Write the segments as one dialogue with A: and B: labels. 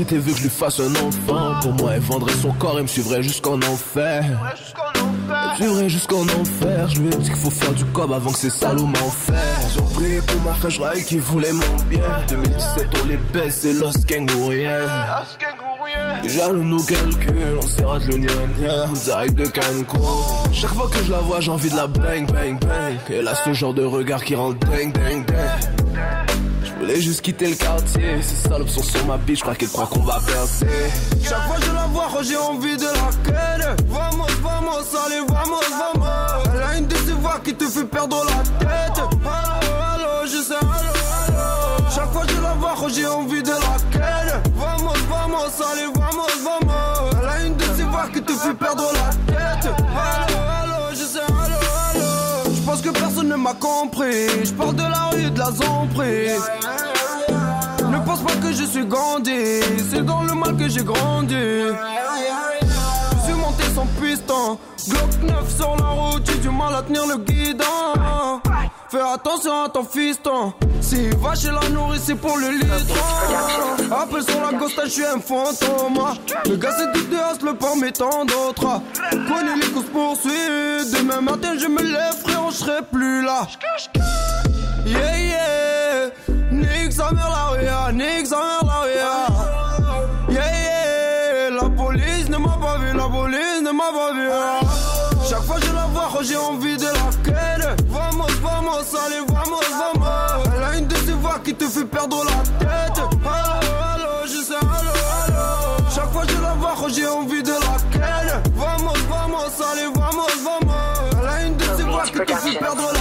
A: Et veut que je lui fasse un enfant. Pour moi elle vendrait son corps et me suivrait jusqu'en enfer. Suivrait jusqu'en enfer. Je lui ai dit qu'il faut faire du cob avant que ces salauds m'enferment. Ils ont prié pour ma frère qui voulait mon bien. 2017 on les baisse c'est Los Kangourien Jaloux nous calcul, on s'est de l'oignon, direct de Cancun. Chaque fois que je la vois j'ai envie de la bang bang bang. Elle a ce genre de regard qui rend ding ding ding voulais juste quitter le quartier. Ces salopes sont sur ma je crois qu'elles croient qu'on va percer.
B: Chaque fois je la vois, j'ai envie de la ken. Vamos, vamos, allez, vamos, vamos. Elle a une de ces voix qui te fait perdre la tête. Allô, allô, je sais, allô, allô. Chaque fois je la vois, j'ai envie de la ken. Vamos, vamos, allez, vamos, vamos. Elle a une de ces voix qui te fait perdre la tête. Ne m'a compris. Je parle de la rue de la zombrie. Ne pense pas que je suis Gandhi, c'est dans le mal que j'ai grandi. Suis monté sans piston, Glock 9 sur la route, j'ai du mal à tenir le guidon. Fais attention à ton fiston, s'il va chez la nourrice, c'est pour le litre. Appelle sur la ghost, je suis un fantôme. Le gars c'est du dehors, le port mais tant d'autres. Connais les courses poursuites, demain matin je me lève, frère, je serai plus là. Yeah, yeah. Nique sa mère la ria, nique sa mère la ria. Yeah, yeah. La police ne m'a pas vu, la police ne m'a pas vu. Chaque fois je la vois, j'ai envie vamos, vamos. Elle a une de ces voix qui te fait perdre la tête. Allô, allô, je sais, allô, allô. Chaque fois je la vois, j'ai envie de la ken. Vamos, vamos, allez, vamos, vamos. Elle a une de ces voix qui te fait perdre la tête.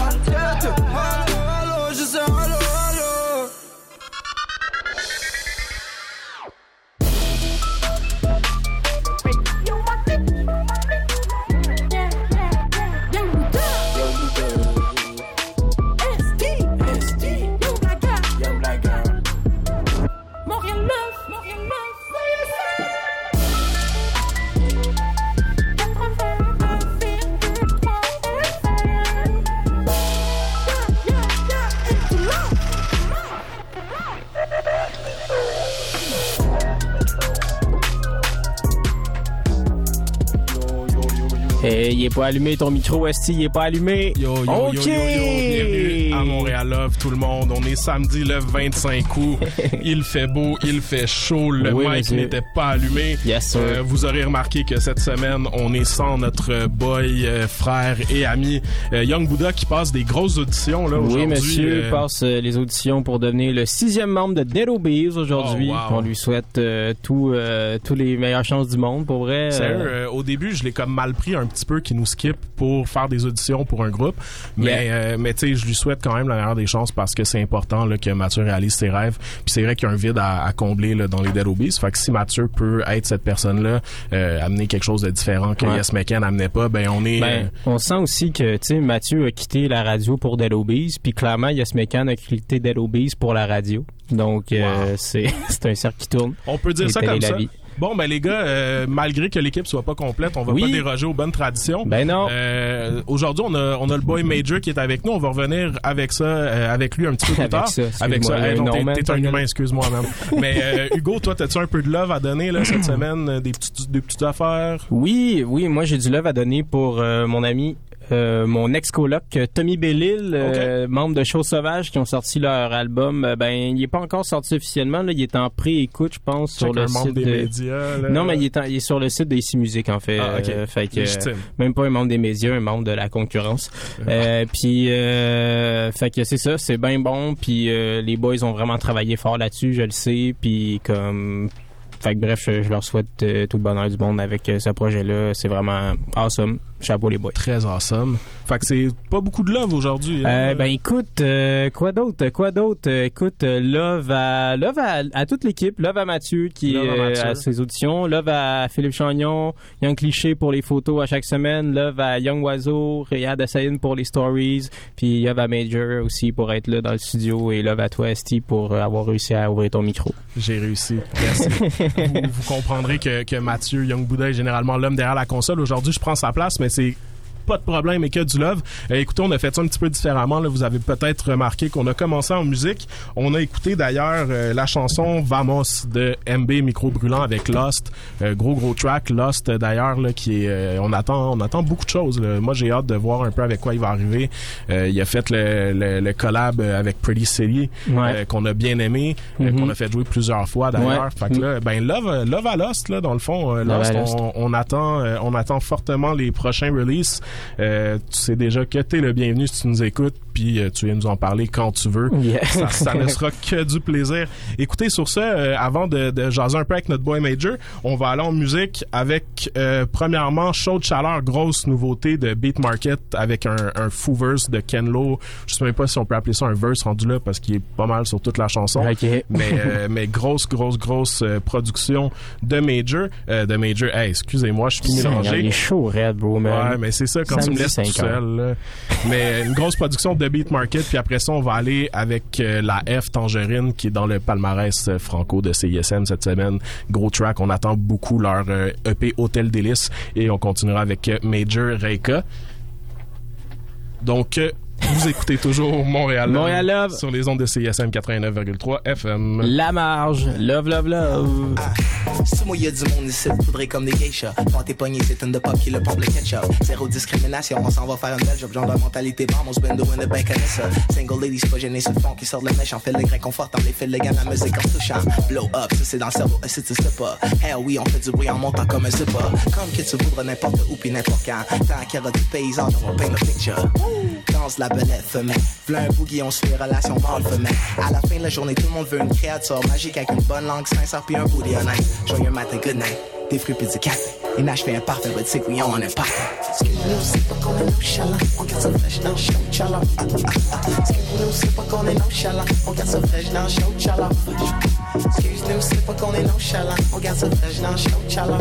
C: Eh, il est pas allumé ton micro, Esti, il est pas allumé.
D: Yo, yo, yo, yo, yo, bienvenue à Montréal Love, tout le monde. On est samedi le 25 août. il fait beau, il fait chaud. Le
C: Oui,
D: mic n'était pas allumé.
C: Yes, sir.
D: Euh, vous aurez remarqué que cette semaine, on est sans notre boy, euh, frère et ami euh, Young Buddha qui passe des grosses auditions là aujourd'hui.
C: Oui, monsieur
D: Euh,
C: passe les auditions pour devenir le sixième membre de Dead Obeez aujourd'hui.
D: Oh, wow.
C: On lui souhaite tout, tous les meilleures chances du monde, pour vrai.
D: Sérieux, au début, je l'ai comme mal pris un petit peu qu'il nous skip pour faire des auditions pour un groupe. Mais,
C: Yeah.
D: euh, mais tu sais, je lui souhaite quand même la meilleure des chances parce que c'est important là, que Mathieu réalise ses rêves. Puis c'est vrai qu'il y a un vide à, à combler là, dans les Dead Obies. Fait que si Mathieu peut être cette personne-là, euh, amener quelque chose de différent que
C: Ouais.
D: Yes McCann n'amenait pas, ben on est...
C: Ben, on sent aussi que, tu sais, Mathieu a quitté la radio pour Dead Obeez, puis clairement, Yes McCann a quitté Dead Obeez pour la radio. Donc, euh, c'est un cercle qui tourne.
D: On peut dire
C: Et
D: ça comme ça.
C: vie.
D: Bon, ben les gars, euh, malgré que l'équipe soit pas complète, on va
C: Oui.
D: pas déroger aux bonnes traditions.
C: Ben non.
D: Euh, Aujourd'hui, on a, on a le boy Major qui est avec nous. On va revenir avec ça, euh, avec lui un petit peu plus
C: Avec
D: tard.
C: ça,
D: avec ça. Hey, non, t'es- un humain, excuse-moi, man. Mais euh, Hugo, toi, t'as-tu un peu de love à donner là cette semaine, euh, des petites, des petites affaires?
C: Oui, oui, moi j'ai du love à donner pour euh, mon ami euh, mon ex-coloc euh, Tommy Bellil, euh, membre de Chose Sauvage, qui ont sorti leur album. Euh, ben, il est pas encore sorti officiellement. Là, il est en pré-écoute, je pense, sur le site
D: des
C: de...
D: médias. là.
C: Non, mais il est, en- il est sur le site d'AC Music, en fait.
D: Ah, ok.
C: Fait que,
D: Légitime.
C: même pas un membre des médias, un membre de la concurrence. Puis, fait que c'est ça, c'est bien bon. Puis les boys ont vraiment travaillé fort là-dessus, je le sais. Puis comme, fait que bref, je, je leur souhaite tout le bonheur du monde avec ce projet-là. C'est vraiment awesome. Chapeau les boys.
D: Très awesome. Fait que c'est pas beaucoup de love aujourd'hui. hein.
C: Euh, ben écoute, euh, quoi d'autre, quoi d'autre, écoute, euh, love à love à, à toute l'équipe, love à Mathieu qui
D: Love
C: est euh,
D: Mathieu.
C: à ses auditions, love à Philippe Chagnon, Young Cliché pour les photos à chaque semaine, love à Young Oiseau, Riyad Assaïn pour les stories, puis love à Major aussi pour être là dans le studio et love à toi Esti pour avoir réussi à ouvrir ton micro.
D: J'ai réussi. Merci. vous, vous comprendrez que, que Mathieu Young Bouddha est généralement l'homme derrière la console. Aujourd'hui, je prends sa place, mais c'est pas de problème et que du love. Euh, écoutez, on a fait ça un petit peu différemment. Là. Vous avez peut-être remarqué qu'on a commencé en musique. On a écouté d'ailleurs euh, la chanson Vamos de MB Micro Brûlant avec Lost. Euh, gros gros track Lost euh, d'ailleurs là qui est euh, on attend on attend beaucoup de choses. là. Moi j'ai hâte de voir un peu avec quoi il va arriver. Euh, il a fait le, le, le collab avec Pretty City
C: Ouais.
D: euh, qu'on a bien aimé,
C: Mhm.
D: qu'on a fait jouer plusieurs fois d'ailleurs.
C: Ouais.
D: Fait que là, ben Love, Love à Lost là dans le fond, Lost, on, on attend, euh, on attend fortement les prochains releases. Euh, tu sais déjà que t'es le bienvenu si tu nous écoutes, puis euh, tu viens nous en parler quand tu veux.
C: Yeah.
D: Ça, ça ne sera que du plaisir. Écoutez, sur ça, euh, avant de, de jaser un peu avec notre boy Major, on va aller en musique avec, euh, premièrement, Chaud de chaleur, grosse nouveauté de Beat Market avec un, un fou verse de Ken Lo. Je sais même pas si on peut appeler ça un verse rendu là parce qu'il est pas mal sur toute la chanson.
C: Ok.
D: Mais, euh, mais grosse, grosse, grosse euh, production de Major. Euh, de Major, hey, excusez-moi, je suis mélangé.
C: Il est chaud, Red, bro, man.
D: Ouais, mais c'est ça quand tu
C: Samedi,
D: me laisses tout
C: 5 heures.
D: seul. là. Mais une grosse production de Beat Market, puis après ça, on va aller avec euh, la F Tangerine qui est dans le palmarès euh, franco de CISM cette semaine. Gros track, on attend beaucoup leur euh, EP Hôtel Délice et on continuera avec Major Reika. Donc, vous écoutez toujours Montréal,
C: Montréal Love.
D: sur les ondes de CISM 89,3 FM.
C: La marge, love, love, love.
E: C'est moi, y a du monde ici, faudrait comme des geishas. Quand t'es pogné, c'est une de pop qui le pompe le ketchup. Zéro discrimination, on s'en va faire une belle job. Genre de mentalité bombe, on se bendo in the bank ça. Single ladies, pas gêné sur le fond, qui sort de la mèche, on fait le grain confortable, les fils légal, la musique en touchant. Blow up, ça c'est dans le cerveau, et si tu sais pas. Hell oui, on fait du bruit en montant comme un zipper. Comme que tu voudras n'importe où pis n'importe quand. Tant qu'il y aura du paysage, on va paint le picture. Danse la belette femelle. V'là un boogie, on suit les relations mâle-femelle. À la fin de la journée, tout le monde veut une créature magique avec une bonne langue sincère puis un booty honnête. Joyeux matin, good night. Des fruits puis du café. Et nage fait un parfait, but oui, on est parfait. C'est pas qu'on est nonchalant. On show, pas qu'on est nonchalant. On garde ça fraîche dans le show, challah. Excuse-nous, c'est pas qu'on est nonchalant. On garde ça fraîche dans le show, challah.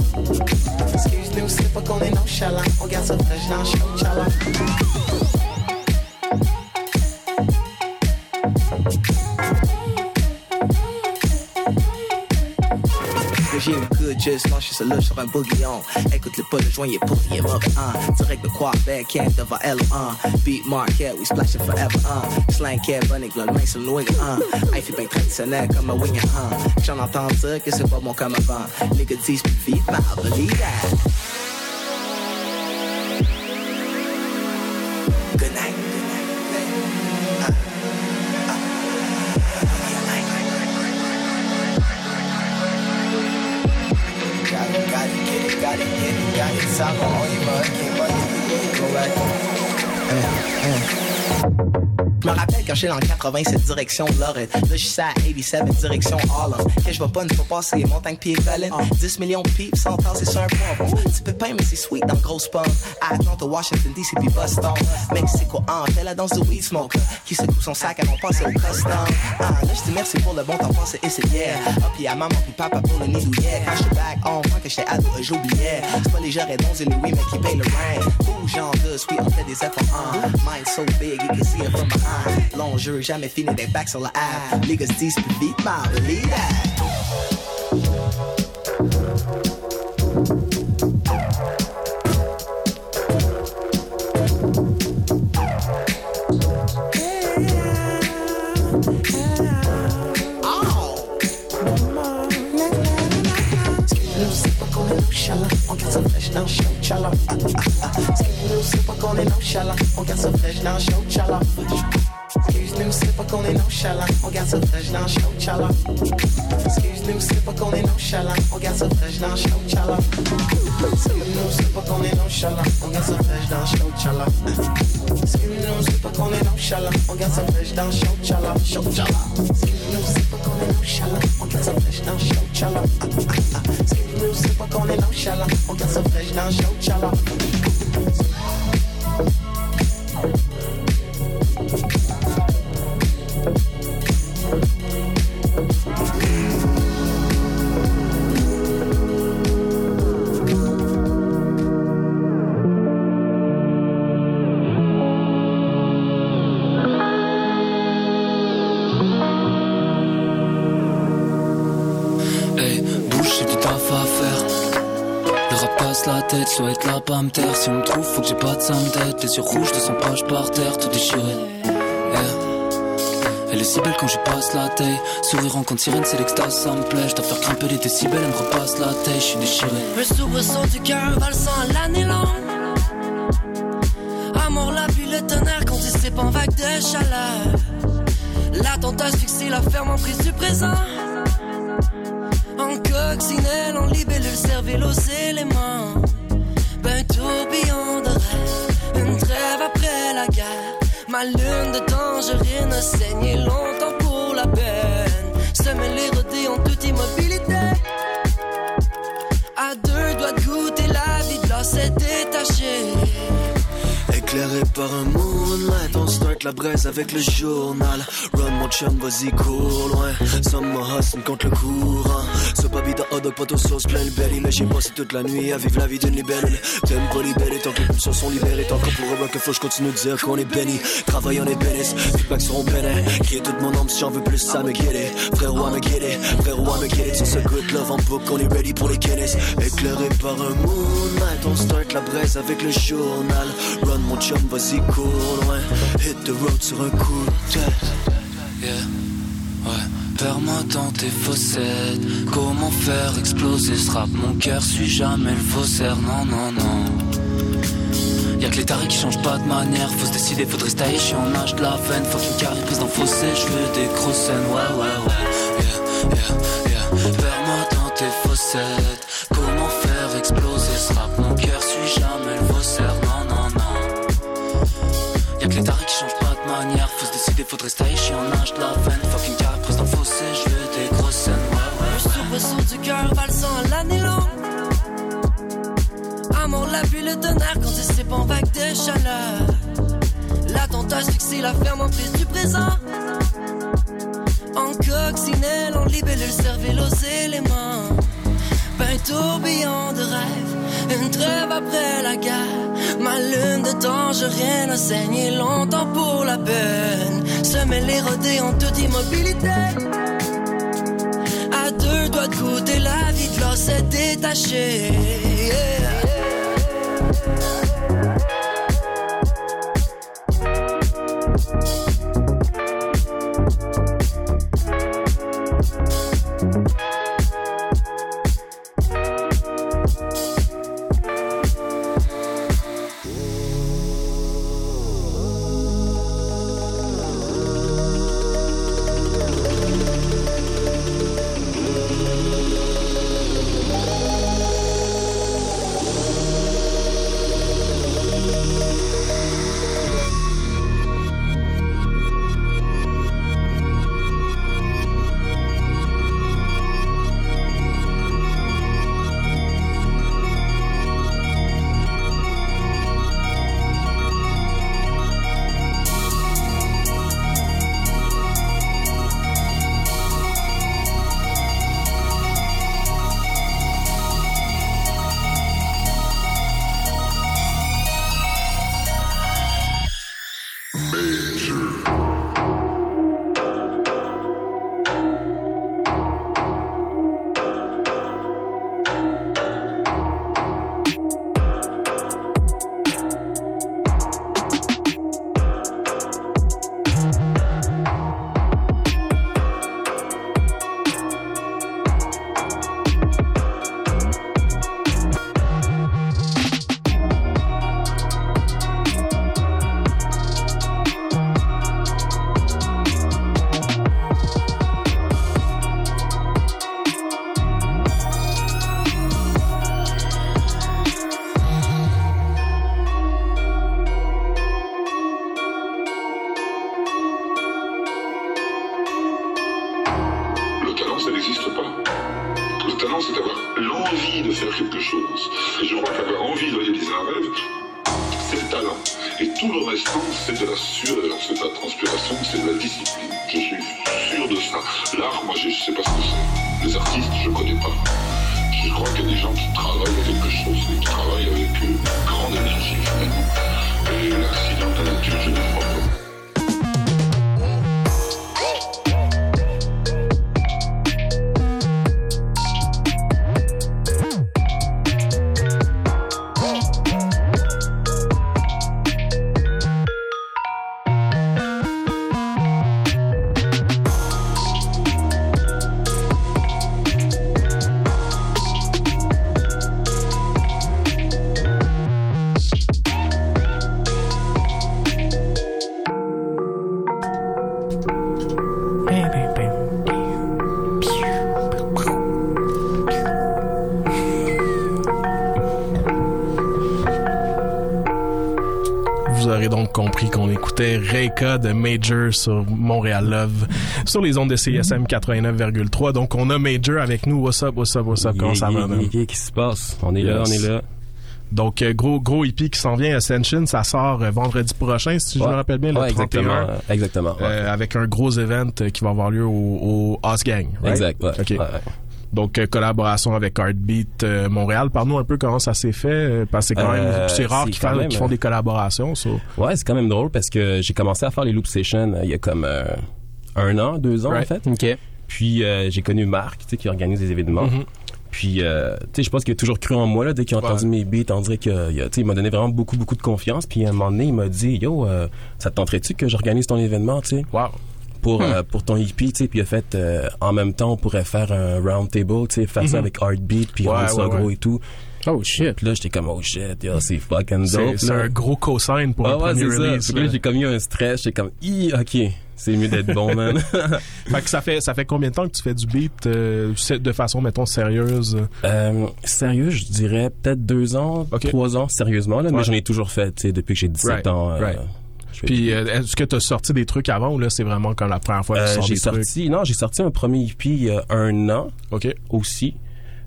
E: Excuse-nous, c'est pas qu'on est nonchalant. On garde ça fraîche dans le show, challah. Juste lâché ce là sur un bourguillon. Écoute le pas le joint, est pourri, il est mauvais, hein. Direct de Quebec, Camp devant L1. Beat Market, we splashing forever, hein. Slang Cat, Bunny, Glen, main sur le wing, hein. I feel bien traditionnel comme un wing, hein. J'en entends dire que c'est pas bon comme avant. Gars disent plus vite, mais I believe that. Je j'étais dans 87 direction de Lorette. Là, je suis à 87 direction Harlem. Que je vais pas une fois passer les montagnes pieds collines. 10 millions de pipes, 100 ans, c'est sur un poivron. Petit pépin, mais c'est sweet dans le gros pomme. À Atlanta, Washington, D.C. puis Boston. Mexico, ah, on fait la danse du weed smoker. Qui secoue son sac avant de passer au custom. Ah, là, je dis merci pour le bon temps passé et c'est hier. Ah, puis à maman, puis papa pour le nid douillet. Quand j'étais back home, quand que j'étais ado, j'oubliais. C'est pas les gens et les oui, mais qui payent le rent. Ouh, genre de sweet, on fait des efforts. Ah, mind so big, you can see it from behind. Long jeu, jamais fini d'être back sur la app. Les gars se disent plus vite, mais believe dans show, chala. Excuse nous, c'est pas qu'on est nonchalant, on garde ça fraîche dans show, chala. Excuse nous, c'est pas qu'on est nonchalant, on garde ça fraîche dans le show, chala. Excuse nous, c'est pas qu'on est nonchalant, on garde ça fraîche dans le show, chala. Excuse nous, c'est pas qu'on est nonchalant, on garde ça fraîche dans le show, chala. Excuse nous, c'est pas qu'on est nonchalant, on garde ça fraîche dans le show, chala. Show, chala. Excuse nous, c'est pas qu'on est nonchalant, on garde ça fraîche dans le show, chala. Excuse nous, c'est pas qu'on est nonchalant, on garde ça fraîche dans le show,
F: yeux rouges, 200 pages par terre, tout déchiré. Elle est si belle quand je passe la taille. Sourire en compte sirène, c'est l'extase, ça me plaît. Je dois faire grimper les décibels, elle me repasse la taille, je suis déchiré.
G: Le soubresaut du cœur valsant à l'année longue. Amour, la pluie, le tonnerre quand il s'est en vague de chaleur. L'attentat fixé la ferme en prise du présent. En coccinelle, en libellule, cervelle aux éléments. Ben tourbillon après la guerre. Ma lune de tangerine a saigné longtemps pour la peine. Semer les rodés en toute immobilité.
F: Éclairé par un moonlight, on start la braise avec le journal. Run mon chum, vas-y cours loin. Summer hustle contre le courant. Ce baby de hot dog, poteau sauce, plein le belly. Là j'ai passé toute la nuit à vivre la vie d'une libellule. T'aimes pas libérer tant que les pulsions sont libérées. Tant que pour eux, que faut je continue de dire qu'on est béni. Travail on est bénis, feedback seront bénis. Crier toute mon âme si j'en veux plus, ça me guérit. Frérot, à me guérir, frérot, à me guérir. Sur ce good love en book, on est ready pour les Guinness. Éclairé par un moonlight, on start la braise avec le journal. Run mon chum, vas-y cours loin. Hit the road sur un coup de tête. Yeah, ouais. Perds-moi dans tes fossettes. Comment faire exploser ce rap? Mon cœur suit jamais le faussaire. Non, non, non. Y'a que les tarés qui changent pas de manière. Faut se décider, se tailler. Je suis en âge de la veine. Fucking carré prise dans le fossé. Je des grosses scènes. Ouais, ouais, ouais. Yeah, yeah, yeah. Perds-moi dans tes fossettes. Comment manière. Faut se décider, faudrait se tailler. Je suis en âge de la veine. Fucking carré prise le fossé. Je veux des grosses scènes. Ouais, ouais,
G: Le soubresaut du cœur valsant l'année longue. Amour, la pluie, le tonnerre quand il s'est en vague de chaleur. L'attentat fixé la ferme en prise du présent. En coccinelle, en libellule, cervelle aux éléments. Ben tourbillon de rêve, une trêve après la guerre. Ma lune de tangerine a saigné longtemps pour la peine. Semer les rodés en toute immobilité. À deux doigts de goûter la vie de l'or s'est détaché.
H: chose.
D: Reka de Major sur Montréal Love sur les ondes de CSM 89,3. Donc on a Major avec nous. What's up, what's up, what's up? Comment ça va, man?
I: Qu'est-ce qui se passe? On est là, on
D: Yes.
I: est là.
D: Donc euh, gros gros hippie qui s'en vient Ascension, ça sort euh, vendredi prochain si je
I: Ouais.
D: me rappelle bien le
I: Ouais,
D: 31
I: exactement. euh, Exactement. ouais.
D: euh, avec un gros event euh, qui va avoir lieu au, au House Gang. right?
I: exact. Ouais,
D: OK.
I: ouais, ouais.
D: Donc euh, collaboration avec Heartbeat euh, Montréal. Parle-nous un peu comment ça s'est fait euh, parce que c'est quand même c'est rare qu'ils
I: même,
D: font
I: euh,
D: des collaborations. so-
I: Ouais, c'est quand même drôle parce que j'ai commencé à faire les loop sessions il y a comme euh, un an, deux ans
D: Right.
I: en fait.
C: OK.
I: Puis euh, j'ai connu Marc, tu sais, qui organise des événements.
D: Mhm.
I: Puis, euh, tu sais, je pense qu'il a toujours cru en moi, là, dès qu'il a entendu
D: Ouais.
I: mes beats, on dirait que, il a- tu sais, il m'a donné vraiment beaucoup, beaucoup de confiance. Puis, à un moment donné, il m'a dit, yo, euh, ça te tenterait-tu que j'organise ton événement, tu sais,
D: Wow.
I: Pour,
D: Hmm.
I: euh, pour ton hippie, tu sais, puis il a fait, euh, en même temps, on pourrait faire un round table, tu sais, faire ça
D: Mhm.
I: avec Heartbeat, puis
D: Ouais,
I: rendre ça
D: ouais,
I: gros
D: ouais.
I: et tout.
C: Oh shit.
I: Puis là, j'étais comme, oh shit, yo, c'est fucking dope,
D: c'est un gros cosign pour
I: Ah
D: un
I: ouais,
D: premier
I: c'est ça.
D: release.
I: Fait que là, j'ai comme eu un stress, j'étais comme, Hi, ok, c'est mieux d'être bon, man.
D: Fait que ça fait ça fait combien de temps que tu fais du beat euh, de façon mettons sérieuse?
I: Euh, sérieux, je dirais peut-être deux ans,
D: Ok.
I: trois ans, sérieusement, là,
D: Ouais.
I: mais j'en ai toujours fait, tu sais, depuis que j'ai 17
D: Right,
I: ans. euh,
D: right. Puis euh, est-ce que tu as sorti des trucs avant ou là c'est vraiment comme la première fois que tu
I: Euh,
D: sors trucs?
I: sorti, non, j'ai sorti un premier EP il y a un an
D: OK.
I: aussi.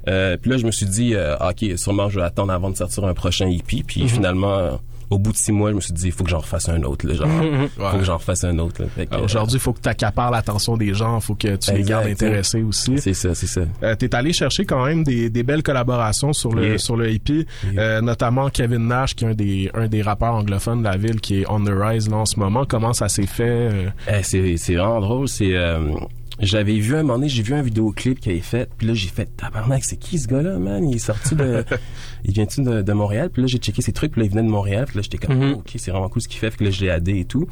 I: Euh, puis là, je me suis dit, euh, ok, sûrement, je vais attendre avant de sortir un prochain EP. Puis
D: Mhm.
I: finalement, au bout de six mois, je me suis dit, il faut que j'en refasse un autre. Là, genre, faut que j'en refasse un autre.
D: Alors, Aujourd'hui, il faut que tu accapares l'attention des gens, il faut que tu les gardes intéressés aussi.
I: c'est ça, c'est ça.
D: Euh, t'es allé chercher quand même des, des belles collaborations sur le
I: Yeah.
D: sur le EP, euh, notamment Kevin Nash qui est un des un des rappeurs anglophones de la ville qui est on the rise là en ce moment. Comment ça s'est fait euh,
I: Eh, c'est, c'est vraiment drôle. C'est, euh, j'avais vu un moment donné, j'ai vu un vidéoclip qu'il avait fait, puis là j'ai fait tabarnak, c'est qui ce gars-là, man? Il est sorti de, il vient-tu de, de Montréal? Puis là j'ai checké ses trucs, puis là il venait de Montréal, puis là j'étais comme, oh, ok, c'est vraiment cool ce qu'il fait, puis là je l'ai aidé et tout.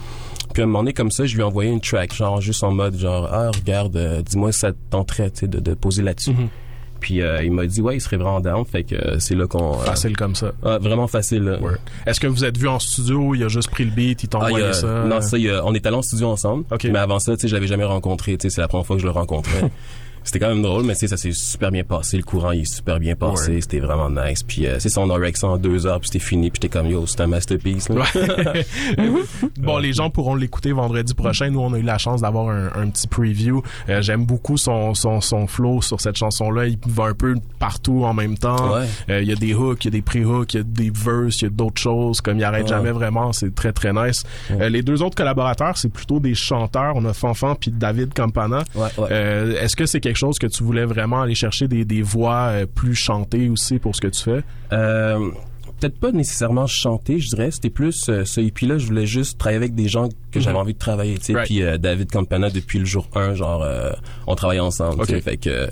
I: Puis à un moment donné comme ça, je lui ai envoyé une track, genre juste en mode genre, ah regarde, euh, dis-moi si ça te tenterait, tu sais, de, de poser là-dessus.
D: Mhm.
I: Puis euh, il m'a dit ouais, il serait vraiment down, fait que euh, c'est là qu'on, euh,
D: facile comme ça?
I: ah, vraiment facile. là.
D: Ouais. Est-ce que vous êtes vu en studio, il a juste pris le beat, il t'a
I: Ah,
D: envoyé
I: a-
D: ça?
I: Non, ça, il on est allé en studio ensemble.
D: Ok.
I: Mais avant ça, tu sais, je l'avais jamais rencontré. Tu sais, c'est la première fois que je le rencontrais. C'était quand même drôle, mais ça s'est super bien passé. Le courant, il est super bien passé.
D: Ouais.
I: C'était vraiment nice. Puis, euh, c'est ça, on a rec ça en deux heures, puis c'était fini. Puis j'étais comme, yo, c'est un masterpiece. Là.
D: bon, les gens pourront l'écouter vendredi prochain. Nous, on a eu la chance d'avoir un, un petit preview. Euh, J'aime beaucoup son, son, son flow sur cette chanson-là. Il va un peu partout en même temps.
I: Ouais.
D: Euh, Il y a des hooks, il y a des pré-hooks, il y a des verses, il y a d'autres choses. Comme il arrête
I: Ouais.
D: jamais vraiment, c'est très très nice. Euh, les deux autres collaborateurs, c'est plutôt des chanteurs. On a Fanfan puis David Campana.
I: Ouais, ouais.
D: Est-ce que c'est quelque chose que tu voulais vraiment aller chercher des, des voix euh, plus chantées aussi pour ce que tu fais?
I: Euh, peut-être pas nécessairement chanter, je dirais. C'était plus euh, ce EP-là, je voulais juste travailler avec des gens que j'avais
D: Mhm.
I: envie de travailler. Tu sais.
D: Right.
I: Puis euh, David Campana, depuis le jour 1, genre, euh, on travaille ensemble. Fait que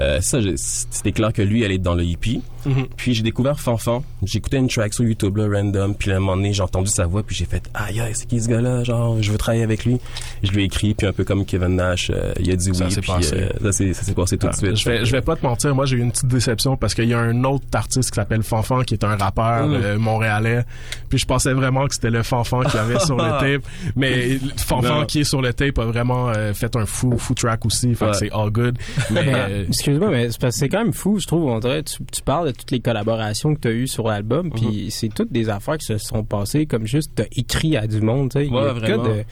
I: euh, ça, c'était clair que lui, elle est dans le hippie.
D: Mhm.
I: Puis j'ai découvert Fanfan. J'écoutais une track sur YouTube, là, random. Puis à un moment donné, j'ai entendu sa voix, puis j'ai fait aïe, aïe, c'est qui ce gars-là Genre, je veux travailler avec lui. Je lui ai écrit, puis un peu comme Kevin Nash, euh, il a dit
D: Ça
I: oui. Puis
D: passé.
I: euh, ça s'est passé tout
D: Ah,
I: de suite.
D: Je vais, je vais pas te mentir, moi j'ai eu une petite déception parce qu'il y a un autre artiste qui s'appelle Fanfan qui est un rappeur
I: Mm.
D: euh, montréalais. Puis je pensais vraiment que c'était le Fanfan qui avait sur le tape, mais Fanfan
I: Non.
D: qui est sur le tape a vraiment euh, fait un fou fou track aussi, fait que
I: Ouais.
D: c'est all good. Mais
C: Excuse-moi, mais c'est quand même fou, je trouve. On dirait, tu, tu parles de toutes les collaborations que tu as eues sur l'album,
I: Mhm.
C: puis c'est toutes des affaires qui se sont passées comme juste t'as écrit à du monde. tu sais. Il y a
I: Ouais, vraiment.
C: de-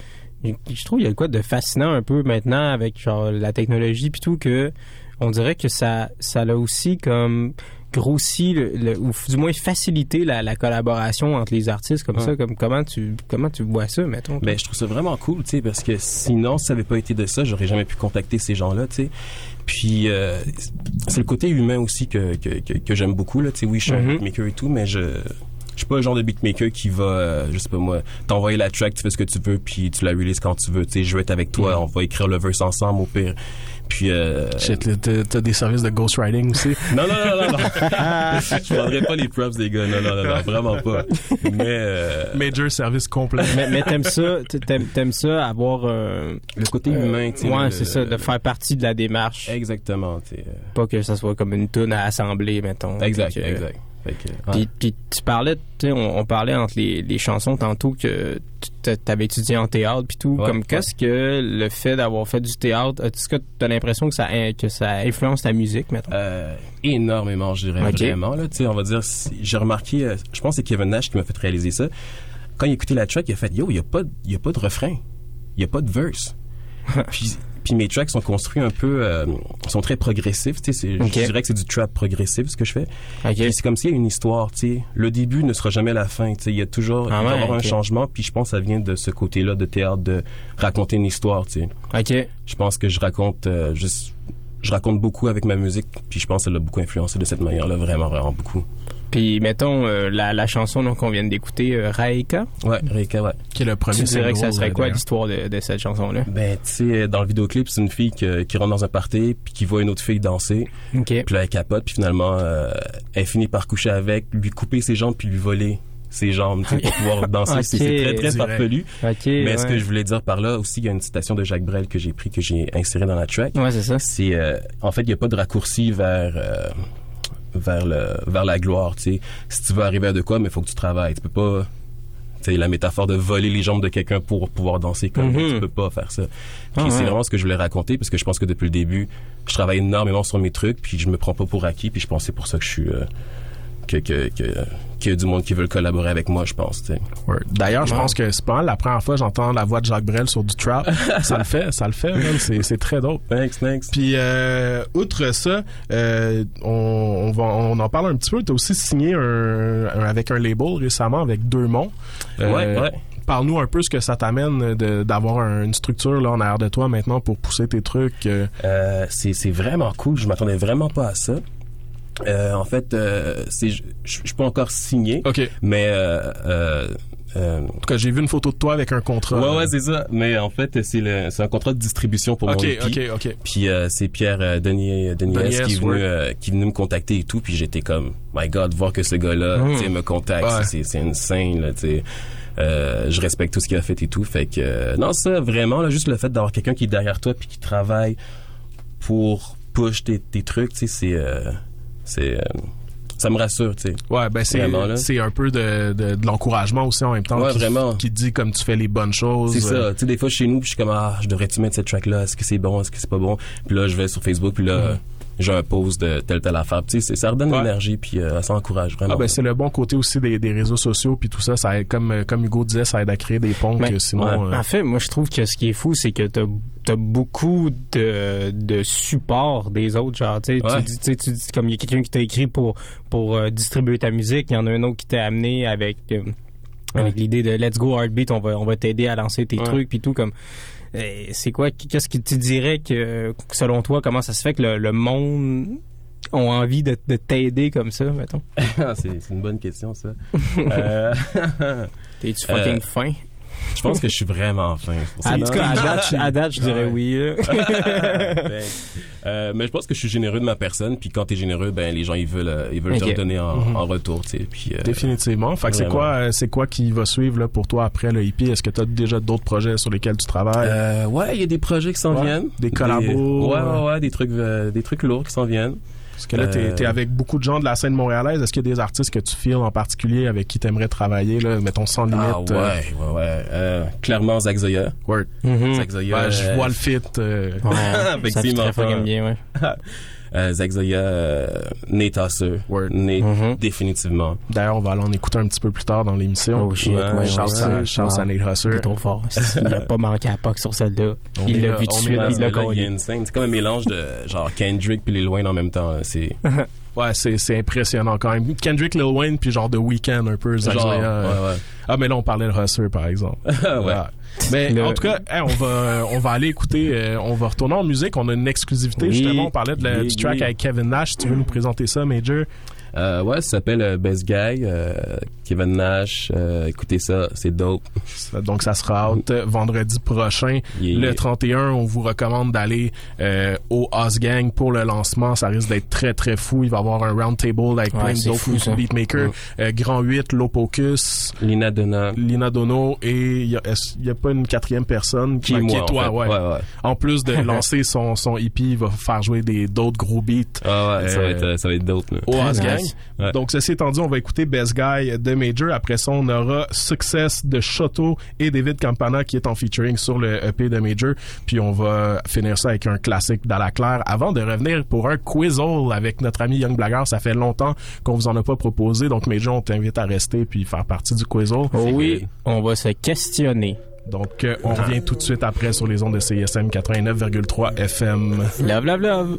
C: je trouve qu'il y a quoi de fascinant un peu maintenant avec genre la technologie puis tout que on dirait que ça ça l'a aussi comme grossi le, le- ou du moins facilité la, la collaboration entre les artistes comme
I: Ouais.
C: ça comme comment tu comment tu vois ça mettons?
I: Ben, je trouve ça vraiment cool, tu sais, parce que sinon, si ça avait pas été de ça, j'aurais jamais pu contacter ces gens-là, tu sais. Puis, euh, c'est le côté humain aussi que, que, que, que j'aime beaucoup, là, tu sais. Oui, je suis un
C: Mhm.
I: beatmaker et tout, mais je, je suis pas le genre de beatmaker qui va, euh, je sais pas moi, t'envoyer la track, tu fais ce que tu veux, puis tu la releases quand tu veux, tu sais. Je vais être avec toi, on va écrire le verse ensemble, au pire. Puis, euh,
D: t'as des services de ghostwriting aussi?
I: non, non, non, non, non. je prendrais pas les props des gars, non, non, non, non, vraiment pas. Mais, euh,
D: Major service complet.
C: mais, mais t'aimes ça t'aimes, t'aimes ça avoir euh,
I: le côté humain, tu sais.
C: ouais c'est ça de faire partie de la démarche
I: Exactement, tu sais. euh,
C: pas que ça soit comme une tune à assembler mettons
I: Exact, exact. Fait que, ouais.
C: Puis, puis tu parlais, on, on parlait entre les, les chansons tantôt que tu avais étudié en théâtre puis tout.
I: Ouais,
C: comme
I: ouais.
C: qu'est-ce que le fait d'avoir fait du théâtre, est-ce que tu as l'impression que ça que ça influence ta musique, mettons?
I: Euh, énormément, je dirais
C: Ok.
I: vraiment. Là, on va dire, j'ai remarqué, euh, je pense que c'est Kevin Nash qui m'a fait réaliser ça. Quand il a écouté la track, il a fait, yo, il y a pas, y a pas de refrain, il y a pas de verse. puis, puis mes tracks sont construits un peu, euh, sont très progressifs. Tu sais, c'est-
C: Ok.
I: je dirais que c'est du trap progressif ce que je fais.
C: Ok.
I: Puis c'est comme s'il y a une histoire. Tu sais, le début ne sera jamais la fin. Tu sais, il y a toujours,
C: Ah
I: il va y
C: ouais,
I: avoir
C: ok.
I: un changement. Puis je pense que ça vient de ce côté-là de théâtre de raconter une histoire. Tu sais.
C: Ok.
I: Je pense que je raconte euh, juste je raconte beaucoup avec ma musique puis je pense qu'elle a beaucoup influencé de cette manière-là vraiment vraiment beaucoup.
C: Puis mettons euh, la, la chanson donc, qu'on vient d'écouter, euh, Raika.
I: Ouais, Reika, ouais.
D: Qui est le premier
C: Tu dirais que ça serait
D: euh,
C: quoi l'histoire de, de cette chanson-là?
I: Ben tu sais dans le vidéoclip, c'est une fille que- qui rentre dans un party puis qui voit une autre fille danser,
C: Ok.
I: puis là elle capote puis finalement euh, elle finit par coucher avec, lui couper ses jambes puis lui voler ses jambes tu sais, pour pouvoir danser. C'est- C'est très très farfelu.
C: Ok.
I: Mais ce que je voulais dire par là aussi, il y a une citation de Jacques Brel que j'ai pris que j'ai inséré dans la track.
C: Ouais, c'est ça.
I: c'est euh, en fait il y a pas de raccourci vers euh, vers le vers la gloire tu sais si tu veux arriver à de quoi mais il faut que tu travailles tu peux pas tu sais la métaphore de voler les jambes de quelqu'un pour pouvoir danser comme
C: Mhm.
I: tu peux pas faire ça puis
C: Ah ouais.
I: c'est vraiment ce que je voulais raconter parce que je pense que depuis le début je travaille énormément sur mes trucs puis je me prends pas pour acquis puis je pense que c'est pour ça que je suis euh, que que que qu'il y a du monde qui veut collaborer avec moi je pense tu.
D: D'ailleurs, je pense que c'est pas mal la première fois que j'entends la voix de Jacques Brel sur du trap. ça le fait, ça le fait. C'est, c'est très dope.
I: thanks thanks
D: Puis, euh, outre ça, euh, on, on, va, on en parle un petit peu. T'as aussi signé un, un- avec un label récemment, avec Deux Monts. Euh,
I: ouais ouais
D: Parle-nous un peu ce que ça t'amène de- d'avoir un- une structure là en arrière de toi maintenant pour pousser tes trucs. euh.
I: Euh, c'est c'est vraiment cool. Je m'attendais vraiment pas à ça. Euh, en fait, euh, c'est je suis pas encore signé,
D: Ok.
I: mais euh, euh, euh,
D: En tout cas, j'ai vu une photo de toi avec un contrat.
I: ouais ouais c'est ça. Mais en fait, c'est le c'est un contrat de distribution pour
D: Ok,
I: mon EP.
D: ok, ok.
I: Puis euh, c'est Pierre euh, Denis Denis
D: Denis
I: S qui est venu
D: ouais.
I: euh, qui est venu me contacter et tout. Puis j'étais comme my God, voir que ce gars-là
C: Mm.
I: tu sais, me contacte,
D: Ouais.
I: c'est c'est insane là. Tu sais. Euh, je respecte tout ce qu'il a fait et tout. Fait que euh, non ça vraiment là juste le fait d'avoir quelqu'un qui est derrière toi puis qui travaille pour push tes, tes trucs, tu sais, c'est euh, c'est euh, ça me rassure, tu sais.
D: Ouais, ben c'est
I: là.
D: c'est un peu de, de, de l'encouragement aussi en même temps.
I: Ouais,
D: qui,
I: vraiment.
D: Qui te dit comme tu fais les bonnes choses.
I: C'est
D: euh,
I: ça. Tu sais, des fois, chez nous, puis je suis comme, ah, je devrais-tu mettre cette track-là? Est-ce que c'est bon? Est-ce que c'est pas bon? Puis là, je vais sur Facebook, puis là, j'ai un post de telle, telle affaire. Puis Tu sais, c'est- ça redonne
D: Ouais.
I: l'énergie, puis euh, ça encourage vraiment.
D: Ah ben c'est le bon côté aussi des, des réseaux sociaux puis tout ça, ça aide, comme euh, comme Hugo disait, ça aide à créer des ponts
C: Ben,
D: que sinon
I: ouais.
D: euh,
C: En fait, moi, je trouve que ce qui est fou, c'est que t'as as beaucoup de, de support des autres. Genre, tu sais,
I: Ouais.
C: tu dis, tu tu comme il y a quelqu'un qui t'a écrit pour, pour euh, distribuer ta musique, il y en a un autre qui t'a amené avec, euh, avec l'idée de Let's Go Heartbeat, on va, on va t'aider à lancer tes
I: Ouais.
C: trucs, puis tout, comme. Euh, C'est quoi, qu'est-ce que tu dirais que, selon toi, comment ça se fait que le, le monde ont envie de, de t'aider comme ça, mettons?
I: Ah, c'est c'est une bonne question, ça. Euh,
C: T'es-tu fucking
I: Euh,
C: fin?
I: Je pense que je suis vraiment fin.
C: En tout cas, à date, à date, je dirais
I: Ouais.
C: oui.
I: Ben, euh, mais je pense que je suis généreux de ma personne, puis quand t'es généreux, ben les gens ils veulent euh, ils veulent te en,
D: Mhm.
I: en retour, tu sais. Puis euh,
D: définitivement. Fait que c'est quoi c'est quoi qui va suivre là pour toi après le hippie? Est-ce que tu as déjà d'autres projets sur lesquels tu travailles?
I: Euh, ouais, il y a des projets qui s'en
D: Ouais.
I: viennent,
D: Des collabos,
I: ouais,
D: euh.
I: ouais, ouais, des trucs euh, des trucs lourds qui s'en viennent.
D: Parce que là t'es
I: euh,
D: t'es avec beaucoup de gens de la scène montréalaise. Est-ce qu'il y a des artistes que tu files en particulier avec qui t'aimerais travailler là, mettons sans limite
I: Ah ouais,
D: euh,
I: ouais, ouais. Euh, clairement Zach Zoya.
D: Word.
I: Zach Zoya.
D: Ouais, je
I: euh,
D: vois le fit. euh,
C: Ouais, ça fait très bien, ouais.
I: euh, Zach Zoya, Nate Husser.
D: Word.
I: Nate,
C: Mhm.
I: définitivement.
D: D'ailleurs, on va aller en écouter un petit peu plus tard dans l'émission.
C: Oh shit,
I: Ouais,
C: ouais,
D: Shout
C: ouais,
D: à Nate Husser.
C: C'est trop fort. Il n'a pas manqué à POC sur celle-là. Il
D: est
C: l'a vu tout de
D: est
C: suite, il l'a
I: Là, il y a
C: connu.
I: une scène. C'est comme un mélange de genre Kendrick puis Lil Wayne en même temps. C'est
D: Ouais, c'est, c'est impressionnant quand même. Kendrick Lil Wayne puis genre The Weeknd un peu.
I: Genre, ouais,
D: euh.
I: ouais.
D: Ah mais là on parlait de Hustler par exemple.
I: ouais.
D: Mais
C: Le-
D: en tout cas, hey, on va on va aller écouter, euh, on va retourner en musique. On a une exclusivité
I: Oui.
D: justement. On parlait de la,
I: Oui,
D: du track
I: oui.
D: avec Kevin Nash. Tu veux nous présenter ça, Major?
I: Euh, ouais, ça s'appelle euh, Best Guy, euh, Kevin Nash. euh, écoutez ça, c'est dope.
D: Donc ça sera out euh, vendredi prochain,
I: Yeah.
D: le 31. On vous recommande d'aller euh, au House Gang pour le lancement. Ça risque d'être très très fou. Il va y avoir un round table avec
C: Ouais,
D: plein d'autres beatmakers. Euh, Grand 8, Lopocus,
I: Lina Donna.
D: Lina Dono et il y a, est-ce- il y a pas une quatrième personne
I: Qui est
D: Ben,
I: moi,
D: est toi,
I: en fait.
D: ouais.
I: Ouais, ouais.
D: En plus de lancer son son EP, il va faire jouer des d'autres gros beats.
I: Ah ouais, ça,
D: Euh,
I: va être, ça va être dope. là.
D: au. Gang.
I: Ouais.
D: Donc, ceci étant dit, on va écouter Best Guy de Major. Après ça, on aura Success de Shoto et David Campana qui est en featuring sur le EP de Major. Puis on va finir ça avec un classique d'Ala Claire avant de revenir pour un quizzle avec notre ami Young Blagger. Ça fait longtemps qu'on vous en a pas proposé. Donc, Major, on t'invite à rester puis faire partie du quizzle.
C: Oh oui, on va se questionner.
D: Donc, euh, on revient tout de suite après sur les ondes de CSM 89,3 FM.
C: Love, love, love.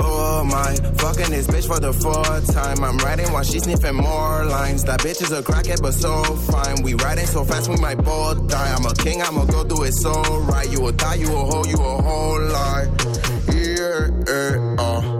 B: Oh my, fucking this bitch for the fourth time. I'm riding while she sniffing more lines. That bitch is a crackhead, but so fine. We riding so fast, we might both die. I'm a king, I'ma go do it so right. You a die, you a hoe, you a whole. Yeah, yeah, uh.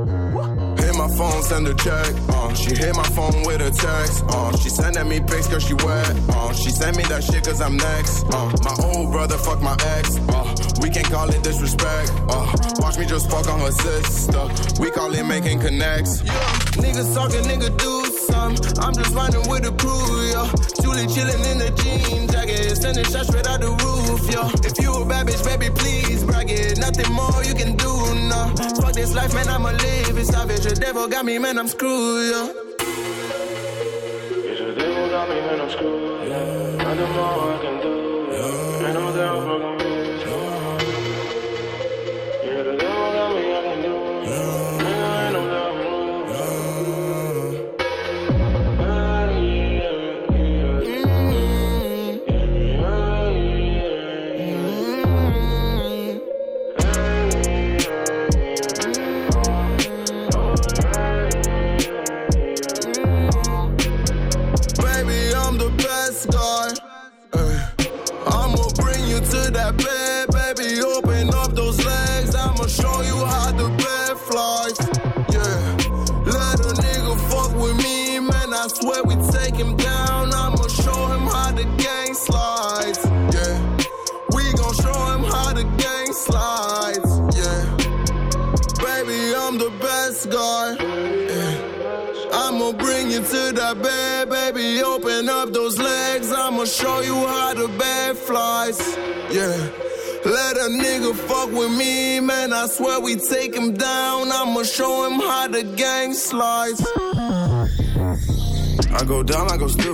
B: Phone, send a check. Uh, she hit my phone with a text. Uh, she sending me pics cause she wet. Uh, she sent me that shit cause I'm next. Uh, my old brother fuck my ex. Uh, we can call it disrespect. Uh, watch me just fuck on her sister. We call it making connects. Yeah. Niggas talking, nigga do some. I'm just riding with the crew, yo. Julie chilling in the jean jacket. Sending shots straight out the roof, yo. If you a bad bitch, baby, please brag it. Nothing more you can do, no. Fuck this life, man, I'ma live it savage. The devil got me, man, I'm screwed, yo.
J: The devil got me, man, I'm screwed. Nothing more I can do. I
B: go down, I go stupid.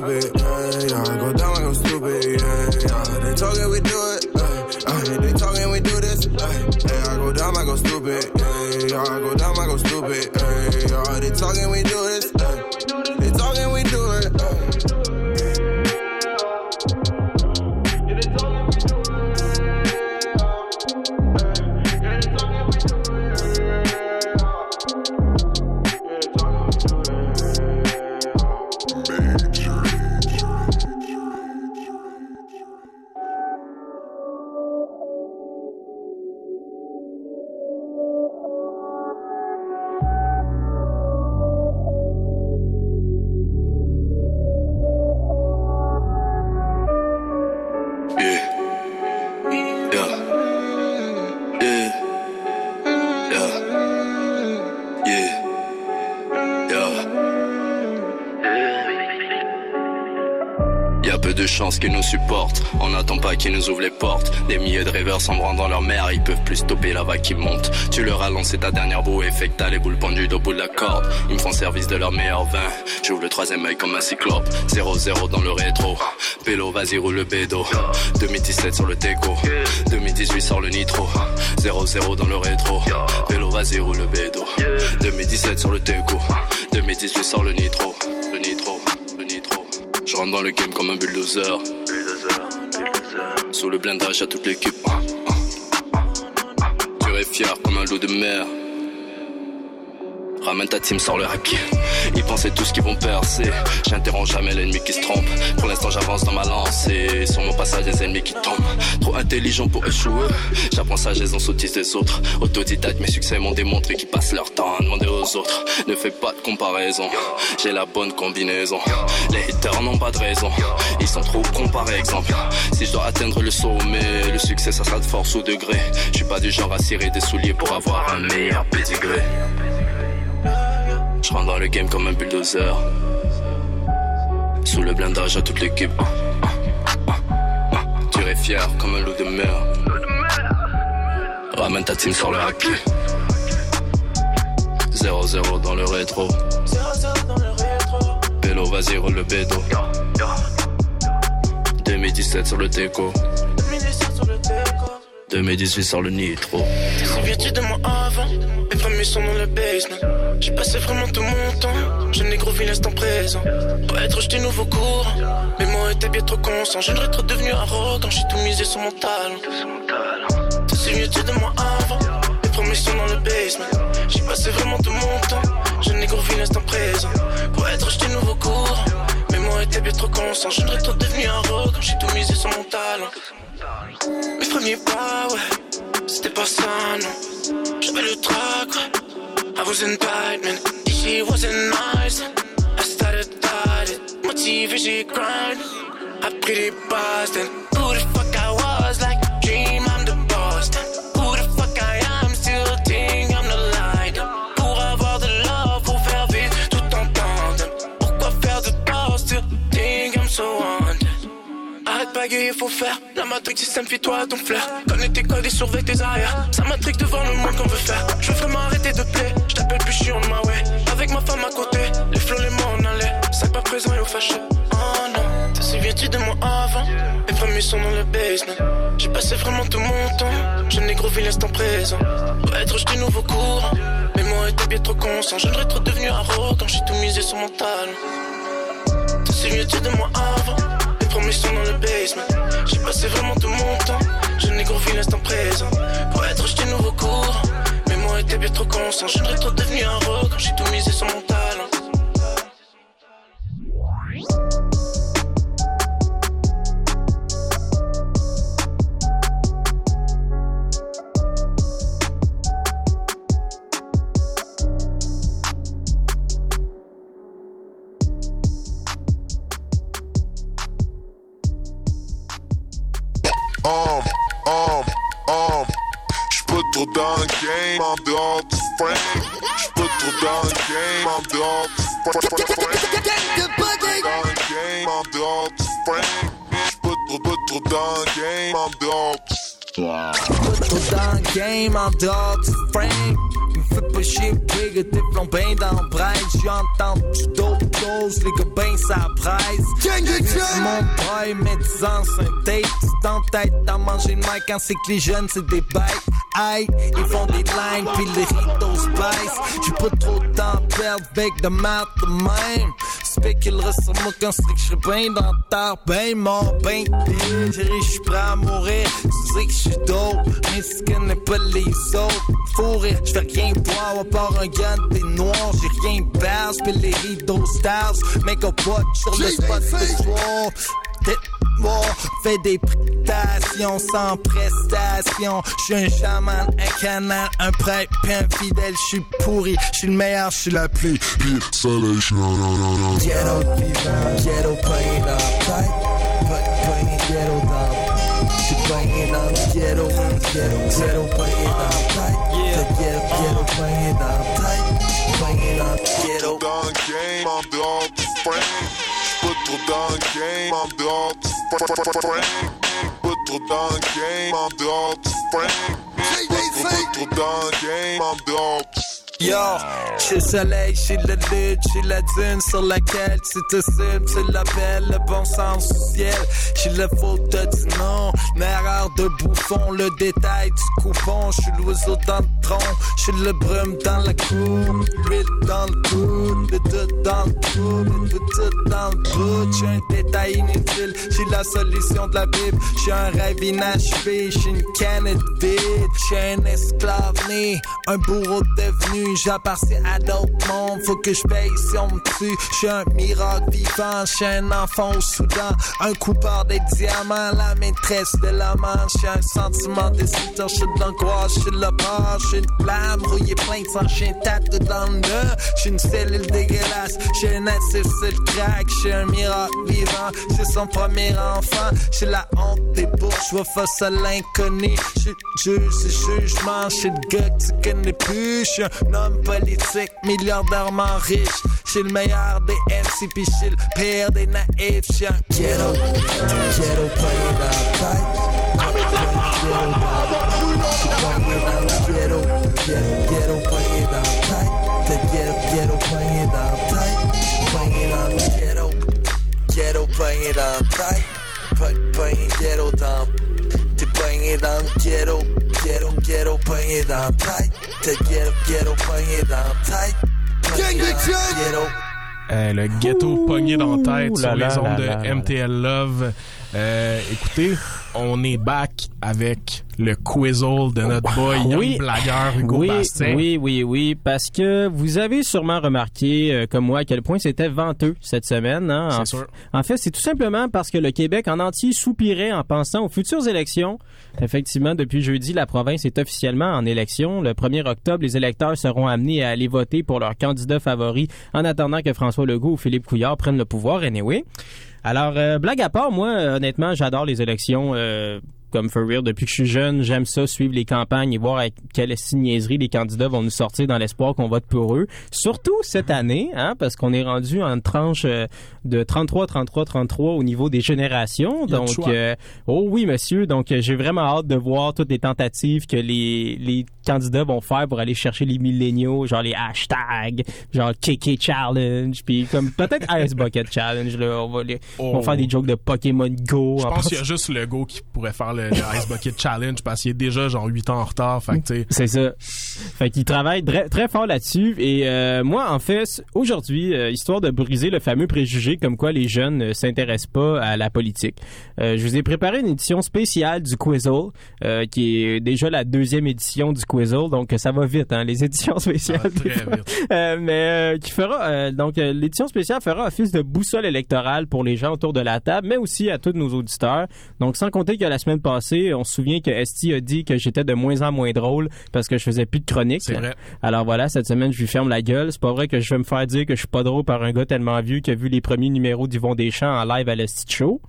K: Qu'ils nous supportent. On n'attend pas qu'ils nous ouvrent les portes. Des milliers de rêveurs s'embrant dans leur mer, ils peuvent plus stopper la vague qui monte. Tu leur as lancé ta dernière bouée, fait que t'as les boules pendues au bout de la corde. Ils me font service de leur meilleur vin. J'ouvre le troisième œil comme un cyclope. 0-0 dans le rétro. Pélo, vas-y, roule le bédo. 2017 sur le déco. 2018 sur le nitro. 0-0 dans le rétro. Pélo, vas-y, roule le bédo. 2017 sur le déco. 2018 sur le nitro. Rentre dans le game comme un bulldozer. Sous le blindage à toute l'équipe. Tu es fier comme un loup de mer. Ramène ta team, sors le hack. Ils pensaient tous qu'ils vont percer. J'interromps jamais l'ennemi qui se trompe. Pour l'instant, j'avance dans ma lancée. Sur mon passage, des ennemis qui tombent. Trop intelligent pour échouer. J'apprends sagesse en sottise des autres. Autodidacte, mes succès m'ont démontré qu'ils passent leur temps à demander aux autres. Ne fais pas de comparaison. J'ai la bonne combinaison. Les haters n'ont pas de raison. Ils sont trop cons par exemple. Si je dois atteindre le sommet, le succès, ça sera de force ou degré. Je suis pas du genre à cirer des souliers pour avoir un meilleur pédigré. Je rentre dans le game comme un bulldozer. Sous le blindage à toute l'équipe. Tu es fier comme un loup de mer. Ramène ta team sur le hack. 0-0 dans le rétro. Pélo, vas-y, le bédo. 2017 sur le déco. 2018 sur le nitro.
L: Te souviens-tu de moi avant? Mes sont dans le. J'ai passé vraiment tout mon temps. Je gros l'instant présent. Pour être jeté nouveau courant. Mes mots étaient bien trop conscients. Ne trop devenu arrogant. J'ai tout misé sur mon talent. Te souviens-tu de moi avant Mes premiers sont dans le basement. J'ai passé vraiment tout mon temps. Je gros l'instant présent. Pour être jeté nouveau courant. Mes mots étaient bien trop conscients. Ne trop devenu arrogant. J'ai tout misé sur mon talent. Mes premiers pas, ouais, c'était pas ça, non. J'avais le ouais. I wasn't tight, man. She wasn't nice. I started tired, motivé, j'ai grind. Appris les bases, then Baguer, faut faire La matrix système, fais-toi ton flair. Connais tes codes et surveille tes arrières. Ça matrix devant le monde qu'on veut faire. Je veux vraiment arrêter de plaire. Je t'appelle plus, je suis on way Avec ma femme à côté Les flots, les mots en allait. C'est pas présent et au fâché Oh non. Te souviens-tu de moi avant? Mes premiers sont dans le basement. J'ai passé vraiment tout mon temps. Je n'ai gros l'instant présent. Pour être jeté nouveau courant. Mes mots étaient bien trop conscients Je ne trop devenu arrogant J'ai tout misé sur mon talent. Te souviens-tu de moi avant? J'ai passé vraiment tout mon temps. Je n'ai gros l'instant présent. Pour être jeté nouveau cours. Mes mots étaient bien trop constants. Je ne trop devenu arrogant. J'ai tout misé sur mon talent.
M: Um, um, um. J'peux trop dans le game en dehors du frame. J'peux trop dans le game en dehors du frame. Dans le game en dehors du frame. J'peux trop, trop dans le game en dehors du
N: Trop dans le game en dehors du frame. Fais pas chier, big, t'es plombé dans le braille. J'entends du d'autres choses, les gars ben ça presse. C'est mon boy, médisant sur un tape. C'est en tête d'en manger le mic quand c'est que les jeunes c'est des bêtes. Aïe, ils font des lines pis les rideaux se baissent. J'ai pas trop de temps à perdre avec de de même. Moi quand c'est que j'serais ben dans le terre, ben mort, ben pire. Chérie, j'suis prêt à mourir. Tu sais que j'suis dope, mais tu connais pas les autres. Faut rire, j'fais rien boire à part un gun, t'es noir. J'ai rien basse, pis les rideaux stars. Make up watch sur le spot ce soir. Fais des prestations sans prestation. J'suis un chaman, un canal, un prêtre, un fidèle. J'suis pourri, j'suis le meilleur, j'suis le pire.
M: Soleil, non.
N: Ghetto vivant, ghetto playing up tight, but playing ghetto down. She playing up ghetto, ghetto, ghetto playing up tight. The ghetto, ghetto playing up tight, playing up ghetto.
M: Dans le game en dehors du frame. J'peux trop dans le game en dehors du Pas trop dans le game, en dehors du frame. Trop le game, en dehors
N: Yo, j'ai le soleil, j'ai le lutte, j'ai la dune sur laquelle tu te cimes, c'est la belle, le bon sens au ciel. J'ai le faute du nom, erreur de bouffon, le détail du coupon. J'suis l'oiseau dans le tronc, j'suis le brume dans la cour, l'huile dans le coude, le doute dans le trou, le tout dans le bout. J'ai un détail inutile, j'ai la solution de la Bible. J'ai un rêve inachevé, j'ai une vide, j'ai un esclave né, un bourreau devenu. J'appartiens à d'autres mondes, faut que je paye si on me tue. J'suis un miracle vivant, j'suis un enfant au Soudan, un coupeur des diamants, la maîtresse de la manche. J'suis un sentiment destructeur, j'suis de l'angoisse, j'suis de la peur, j'suis une flamme rouillée plein de sang, j'suis un tatou dans le. J'suis une cellule dégueulasse, j'suis un natif sur le crack, j'suis un miracle vivant, c'est son premier enfant. J'suis la honte des bourgeois face à l'inconnu. J'suis le juge, c'est jugement, j'suis le gars que tu connais plus. J'suis homme politique, milliardairement riche. J'suis le meilleur des MC, pis j'suis le pire des naïfs. J'suis un ghetto, ghetto playing out tight. Ghetto, ghetto, ghetto playing out tight. The ghetto, ghetto playing out tight. Playing on the ghetto, ghetto playing out tight. Play- Playing ghetto down. Le ghetto, tight. Tight.
D: Euh, le pogné dans la tête
C: Ouh
D: sur
C: là
D: les
C: là
D: ondes
C: là
D: de
C: là là.
D: MTL Love. Euh, écoutez, on est back avec le quizzle de notre boy Young
C: Oui.
D: Blagueur Hugo
C: oui, oui, oui, oui, parce que vous avez sûrement remarqué, euh, comme moi, à quel point c'était venteux cette semaine. Hein?
D: C'est
C: En,
D: sûr.
C: en fait, c'est tout simplement parce que le Québec en entier soupirait en pensant aux futures élections. Effectivement, depuis jeudi, la province est officiellement en élection. Le 1er octobre, les électeurs seront amenés à aller voter pour leur candidat favori en attendant que François Legault ou Philippe Couillard prennent le pouvoir. Anyway. Alors, euh, blague à part, moi, euh, honnêtement, j'adore les élections. uh, comme for real, depuis que je suis jeune, j'aime ça, suivre les campagnes et voir avec quelle signéserie les candidats vont nous sortir dans l'espoir qu'on vote pour eux. Surtout cette année, hein, parce qu'on est rendu en tranche euh, de 33, 33, 33 au niveau des générations. Donc, euh, oh oui, monsieur. Donc, euh, j'ai vraiment hâte de voir toutes les tentatives que les, les candidats vont faire pour aller chercher les milléniaux, genre les hashtags, genre KK Challenge, puis comme peut-être Ice Bucket Challenge, là. On va, les, on va
D: Oh.
C: faire des jokes de Pokémon Go.
D: Je
C: en
D: pense qu'il y a juste le go qui pourrait faire le, le Ice Bucket Challenge parce qu'il est déjà genre 8 ans en retard. Fait que,
C: C'est ça. Fait qu'il travaille très, très fort là-dessus. Et euh, moi, en fait, aujourd'hui, euh, histoire de briser le fameux préjugé comme quoi les jeunes ne s'intéressent pas à la politique, euh, je vous ai préparé une édition spéciale du Quizzle, euh, qui est déjà la deuxième édition du Quizzle. Donc, ça va vite, hein, les éditions spéciales.
D: Ah.
C: Euh, mais euh, qui fera euh, donc euh, l'édition spéciale fera office de boussole électorale pour les gens autour de la table, mais aussi à tous nos auditeurs. Donc sans compter que la semaine on se souvient que Esti a dit que j'étais de moins en moins drôle parce que je faisais plus de chroniques.
D: C'est vrai.
C: Alors voilà, cette semaine je lui ferme la gueule. C'est pas vrai que je vais me faire dire que je suis pas drôle par un gars tellement vieux qui a vu les premiers numéros d'Yvon Deschamps en live à l'Esti Show.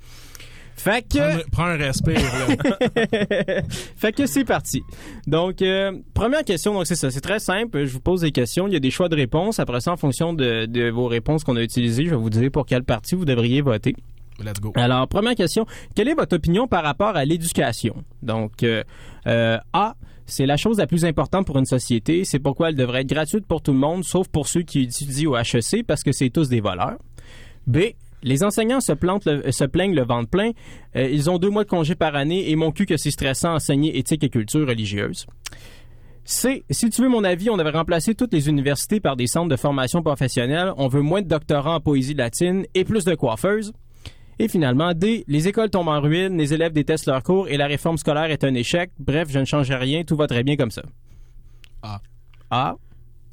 C: Fait que
D: prends, un respect.
C: fait que c'est parti. Donc, euh, première question, donc c'est ça, c'est très simple. Je vous pose des questions, il y a des choix de réponses. Après ça, en fonction de, de vos réponses qu'on a utilisées, je vais vous dire pour quelle partie vous devriez voter. Alors, première question, quelle est votre opinion par rapport à l'éducation? Donc, euh, euh, A, c'est la chose la plus importante pour une société. C'est pourquoi elle devrait être gratuite pour tout le monde, sauf pour ceux qui étudient au HEC, parce que c'est tous des voleurs. B, les enseignants se, se plaignent le ventre plein. Euh, ils ont deux mois de congé par année et mon cul que c'est stressant enseigner éthique et culture religieuse. C. Si tu veux mon avis, on devrait remplacer toutes les universités par des centres de formation professionnelle. On veut moins de doctorants en poésie latine et plus de coiffeuses. Et finalement, D. Les écoles tombent en ruine, les élèves détestent leurs cours et la réforme scolaire est un échec. Bref, je ne change rien, tout va très bien comme ça.
D: A.
C: A.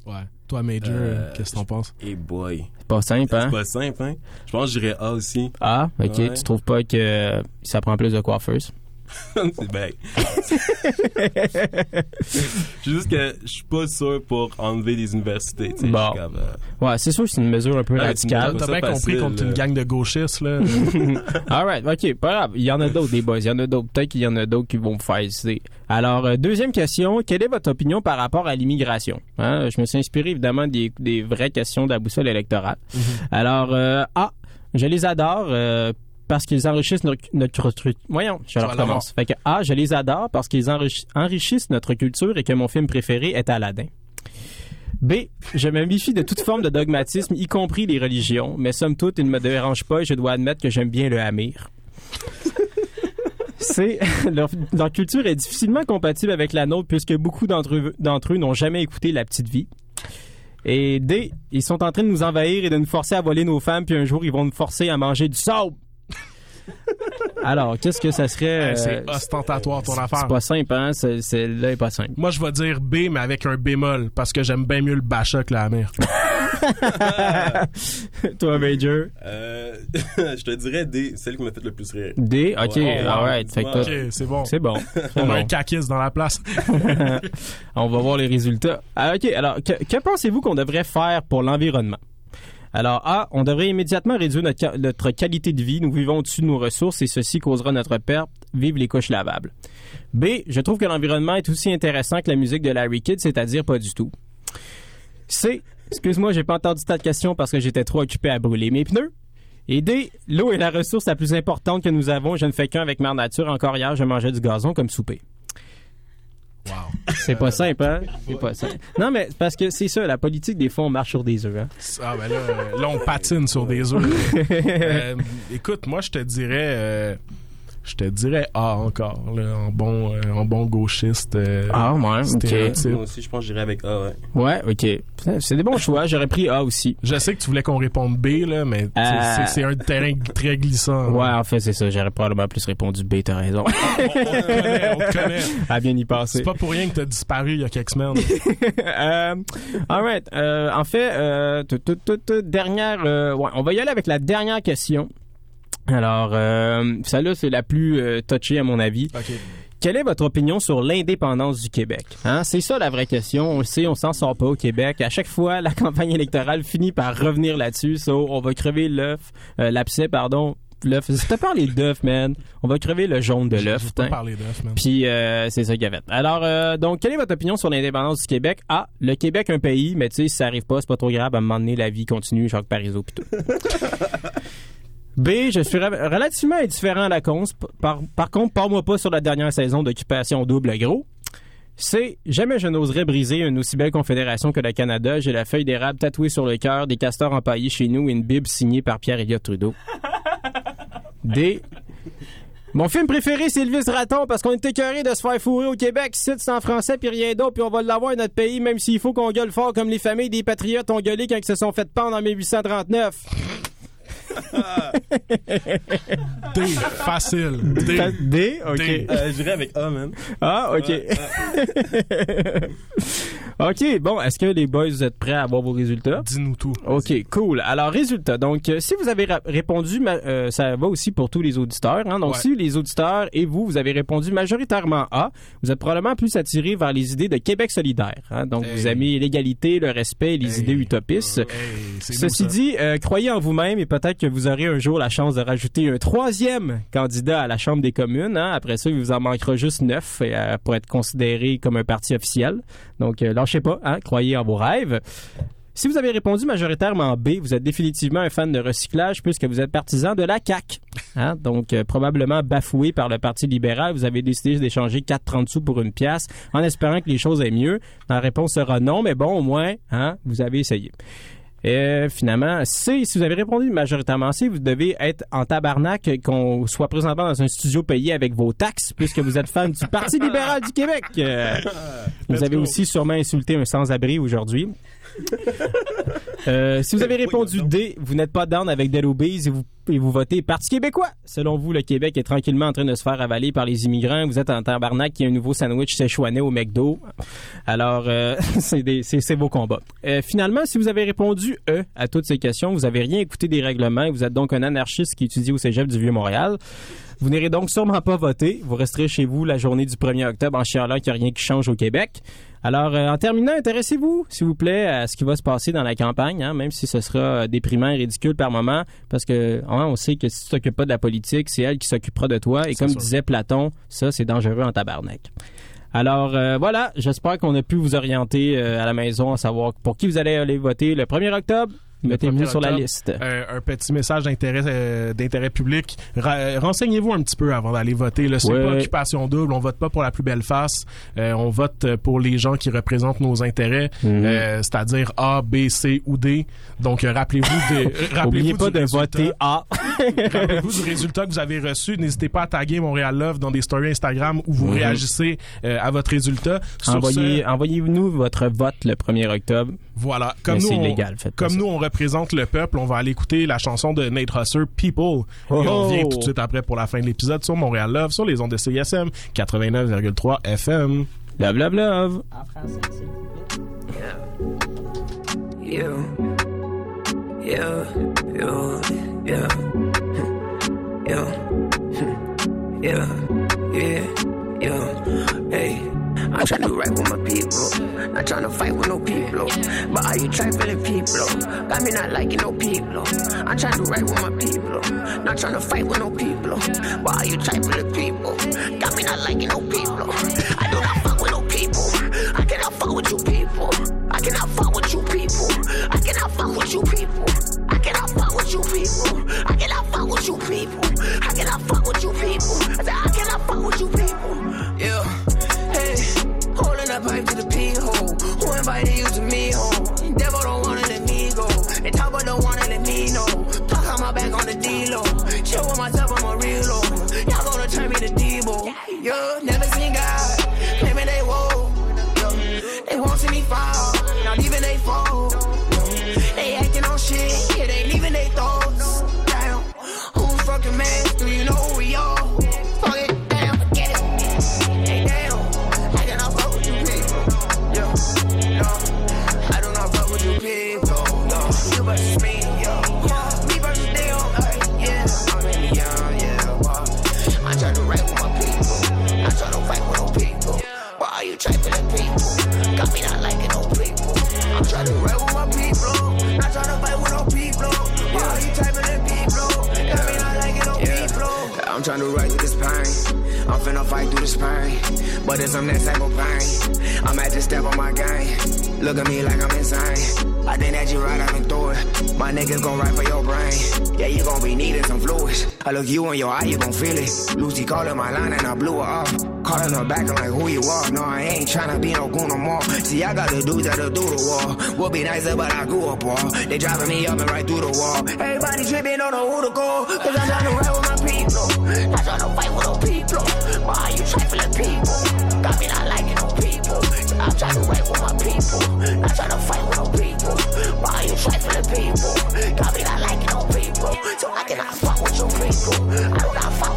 D: Ouais. Toi, Major,
I: Euh,
D: qu'est-ce que t'en penses?
I: Et boy.
C: C'est pas simple, hein?
I: C'est pas simple, hein? Je pense que j'irais A aussi.
C: A. OK.
I: Ouais.
C: Tu trouves pas que ça prend plus de coiffeuses?
I: c'est bien. C'est juste que je suis pas sûr pour enlever des universités.
C: Bon.
I: comme, euh,
C: Ouais, c'est sûr que c'est une mesure un peu
I: Ouais,
C: radicale.
I: tu
D: T'as bien compris qu'on est une gang de gauchistes, là.
C: Alright, ok, pas grave. Il y en a d'autres, des boys. Il y en a d'autres. Peut-être qu'il y en a d'autres qui vont vous faire hésiter. Alors, euh, deuxième question. Quelle est votre opinion par rapport à l'immigration? Hein, Je me suis inspiré évidemment des, des vraies questions de la boussole électorale. Alors, euh, A, je les adore. euh, parce qu'ils enrichissent notre, notre. Voyons, je recommence. Fait que A, je les adore parce qu'ils enrichi- enrichissent notre culture et que mon film préféré est Aladdin. B, je me méfie de toute forme de dogmatisme, y compris les religions, mais somme toute, il ne me dérange pas et je dois admettre que j'aime bien le Hamir. C, leur, leur culture est difficilement compatible avec la nôtre puisque beaucoup d'entre eux, d'entre eux n'ont jamais écouté La Petite Vie. Et D, ils sont en train de nous envahir et de nous forcer à voler nos femmes, puis un jour, ils vont nous forcer à manger du sable. Alors, qu'est-ce que ça serait...
D: C'est
C: euh,
D: ostentatoire ton affaire.
C: c'est pas simple, hein? C'est, c'est, là, est pas simple.
D: Moi, je vais dire B, mais avec un bémol, parce que j'aime bien mieux le Bacha que la mer.
C: Toi, Major?
I: Euh, je te dirais D, celle qui m'a fait le plus rire.
C: D, ok,
I: Ouais.
C: alright. Fait que
D: Ok, c'est bon.
C: C'est bon. C'est
D: On a un caquiste dans la place.
C: On va voir les résultats. Ah, OK, alors, que, que pensez-vous qu'on devrait faire pour l'environnement? Alors, A, on devrait immédiatement réduire notre, qualité de vie. Nous vivons au-dessus de nos ressources et ceci causera notre perte. Vive les couches lavables. B, je trouve que l'environnement est aussi intéressant que la musique de Larry Kidd, c'est-à-dire pas du tout. C, excuse-moi, j'ai pas entendu ta question parce que j'étais trop occupé à brûler mes pneus. Et D, l'eau est la ressource la plus importante que nous avons. Je ne fais qu'un avec Mère Nature. Encore hier, je mangeais du gazon comme souper. C'est pas simple, hein? C'est pas simple. Non, mais parce que c'est ça, la politique, des fois, on marche sur des œufs, hein?
D: Ah ben là, euh, là on patine sur des œufs. Euh, écoute, moi je te dirais, euh, je te dirais A encore, là, en bon, euh, en bon gauchiste. euh,
C: Ah, ouais,
D: stéréotype.
I: Moi aussi, je pense que j'irais avec A, ouais.
C: Ouais, OK. C'est des bons choix. J'aurais pris A aussi.
D: Je sais que tu voulais qu'on réponde B, là, mais c'est-
C: Euh,
D: c'est un terrain très glissant.
C: Ouais, en fait, c'est ça. J'aurais probablement plus répondu B, t'as raison.
D: on, on te connaît, on te connaît.
C: À bien y passer.
D: C'est pas pour rien que t'as disparu il y a quelques semaines.
C: euh, alright. Euh, en fait, euh, tout, tout, tout, tout, dernière. euh, ouais, on va y aller avec la dernière question. Alors, euh, celle-là, c'est la plus euh, touchée à mon avis. Quelle est votre opinion sur l'indépendance du Québec? Hein? C'est ça la vraie question. On le sait, on s'en sort pas au Québec. À chaque fois, la campagne électorale finit par revenir là-dessus. So, on va crever l'œuf, euh, l'abcès, pardon. L'œuf. Si t'as parlé d'œuf, man, on va crever le jaune de l'œuf. T'in.
D: parlé d'œuf, man.
C: Puis euh, c'est ça avait. Alors, euh, donc, quelle est votre opinion sur l'indépendance du Québec? Ah, le Québec, un pays, mais tu sais, si ça arrive pas, c'est pas trop grave. À un moment donné, la vie continue, Jacques Parizeau pis tout. B, je suis relativement indifférent à la cause. Par, par contre, parle-moi pas sur la dernière saison d'occupation double gros. C, jamais je n'oserais briser une aussi belle confédération que le Canada. J'ai la feuille d'érable tatouée sur le cœur, des castors empaillés chez nous et une bible signée par Pierre-Éliott Trudeau. D, mon film préféré, c'est Elvis Raton parce qu'on est écœuré de se faire fourrer au Québec. Ici, c'est en français puis rien d'autre, puis on va l'avoir notre pays, même s'il faut qu'on gueule fort comme les familles des patriotes ont gueulé quand ils se sont fait pendre en 1839.
D: D, facile. D.
C: D, ok.
D: D.
I: Euh, j'irais avec A, man.
C: Ah, ok. ok, bon, est-ce que les boys, vous êtes prêts à avoir vos résultats?
D: Dis-nous tout.
C: Ok, cool. Alors, résultat. Donc, euh, si vous avez répondu, ma- euh, ça va aussi pour tous les auditeurs. Hein? Donc,
D: Ouais.
C: si les auditeurs et vous, vous avez répondu majoritairement A, vous êtes probablement plus attirés vers les idées de Québec solidaire. Hein? Donc, vous aimez l'égalité, le respect les idées utopistes. Ceci
D: beau,
C: dit, euh, croyez en vous-même et peut-être que vous aurez un jour la chance de rajouter un troisième candidat à la Chambre des communes. hein. Après ça, il vous en manquera juste neuf euh, pour être considéré comme un parti officiel. Donc, euh, lâchez pas, hein, croyez en vos rêves. Si vous avez répondu majoritairement B, vous êtes définitivement un fan de recyclage puisque vous êtes partisan de la CAQ. Hein? Donc, euh, probablement bafoué par le Parti libéral, vous avez décidé d'échanger 4,30 sous pour une pièce en espérant que les choses aient mieux. La réponse sera non, mais bon, au moins, vous avez essayé. Et finalement, C, si vous avez répondu majoritairement C, vous devez être en tabarnak qu'on soit présentement dans un studio payé avec vos taxes, puisque vous êtes fan du Parti libéral du Québec. Euh, vous avez aussi sûrement insulté un sans-abri aujourd'hui. Euh, si vous avez répondu D, vous n'êtes pas down avec Obeys et vous, et vous votez Parti québécois. Selon vous, le Québec est tranquillement en train de se faire avaler par les immigrants. Vous êtes en tabarnak qui a un nouveau sandwich séchouané au McDo. Alors, euh, c'est vos combats. Euh, finalement, si vous avez répondu E à toutes ces questions, vous avez rien écouté des règlements vous êtes donc un anarchiste qui étudie au Cégep du Vieux-Montréal. Vous n'irez donc sûrement pas voter. Vous resterez chez vous la journée du 1er octobre en chialant qu'il n'y a rien qui change au Québec. Alors, euh, en terminant, intéressez-vous, s'il vous plaît, à ce qui va se passer dans la campagne, hein, même si ce sera euh, déprimant et ridicule par moment, parce que hein, on sait que si tu t'occupes pas de la politique, c'est elle qui s'occupera de toi. Et comme
D: sûr.
C: disait Platon, ça, c'est dangereux en tabarnak. Alors euh, voilà, j'espère qu'on a pu vous orienter euh, à la maison à savoir pour qui vous allez aller voter le 1er octobre. Mettez-vous
D: 1er
C: sur la liste.
D: Euh, un petit message d'intérêt euh, d'intérêt public. Euh, Renseignez-vous un petit peu avant d'aller voter. C'est
C: Ouais.
D: pas occupation double. On vote pas pour la plus belle face. Euh, on vote pour les gens qui représentent nos intérêts,
C: Mhm.
D: euh, c'est-à-dire A, B, C ou D. Donc rappelez-vous de,
C: pas de
D: résultat.
C: voter A.
D: Rappelez-vous du résultat que vous avez reçu. N'hésitez pas à taguer Montréal Love dans des stories Instagram où vous
C: Mhm.
D: réagissez à votre résultat. Ce,
C: envoyez-nous votre vote le 1er octobre.
D: voilà. Comme
C: Mais
D: nous, on, comme nous, on représente le peuple. On va aller écouter la chanson de Nate Husser, People. Et on
C: oh.
D: revient tout de suite après pour la fin de l'épisode sur Montréal Love, sur les ondes de CISM 89,3 FM.
C: Love, love, love.
O: En yeah. Yeah. Yeah. Yeah. Yeah. Yeah. Yeah. Hey. I'm trying to do right with my people. Not trying to fight with no people. But are you trifling people? Got me not liking no people. I'm trying to do right with my people. Not trying to fight with no people. But are you trifling people? Got me not liking no people. I do not fuck with no people. I cannot fuck with you people. I cannot fuck with you people. I cannot fuck with you people. I cannot fuck with you people. I cannot fuck with you people. I cannot fuck with you people. I cannot fuck with you people. You to me home? Devil don't wanna let me go. And top but don't wanna let me know. Talk on my back on the D-Lo. Chill with myself, I'm a real low. Y'all gonna turn me to Debo. Yeah, never seen God. Fight through this pain. But it's some next type of pain. I'm at this step on my game. Look at me like I'm insane. I think that you right up and through it. My niggas gon' ride for your brain. Yeah, you gon' be needing some fluids. I look you in your eye, you gon' feel it. Lucy calling my line and I blew her off. Calling her back, I'm like, who you are? No, I ain't tryna be no goon no more. See, I got the dudes that'll do the wall. Would be nicer, but I grew up raw. They driving me up and right through the wall. Everybody tripping, don't know who to call. Cause I'm tryna ride with my people. Not tryna fight people? Got me not liking no people. I'm tryna ride with my people. Not tryna fight with no people. Why you trifling people? Got me not liking no people. So I cannot fuck with your people. I do not fuck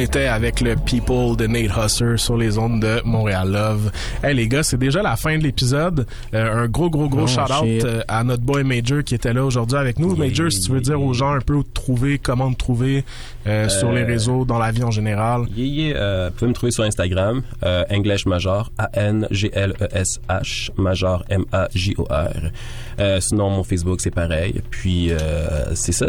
D: était avec le People de Nate Husser sur les ondes de Montréal Love. Hey les gars, c'est déjà la fin de l'épisode. Euh, un gros gros gros
C: Oh,
D: shout-out euh, à notre boy Major qui était là aujourd'hui avec nous. Major, si tu veux dire aux gens un peu où te trouver, comment te trouver euh, sur les réseaux, dans la vie en général.
I: Yeah, yeah, euh, vous pouvez me trouver sur Instagram, euh, English Major, A-N-G-L-E-S-H, Major, M-A-J-O-R. Euh, sinon, mon Facebook, c'est pareil. Puis, euh, c'est ça.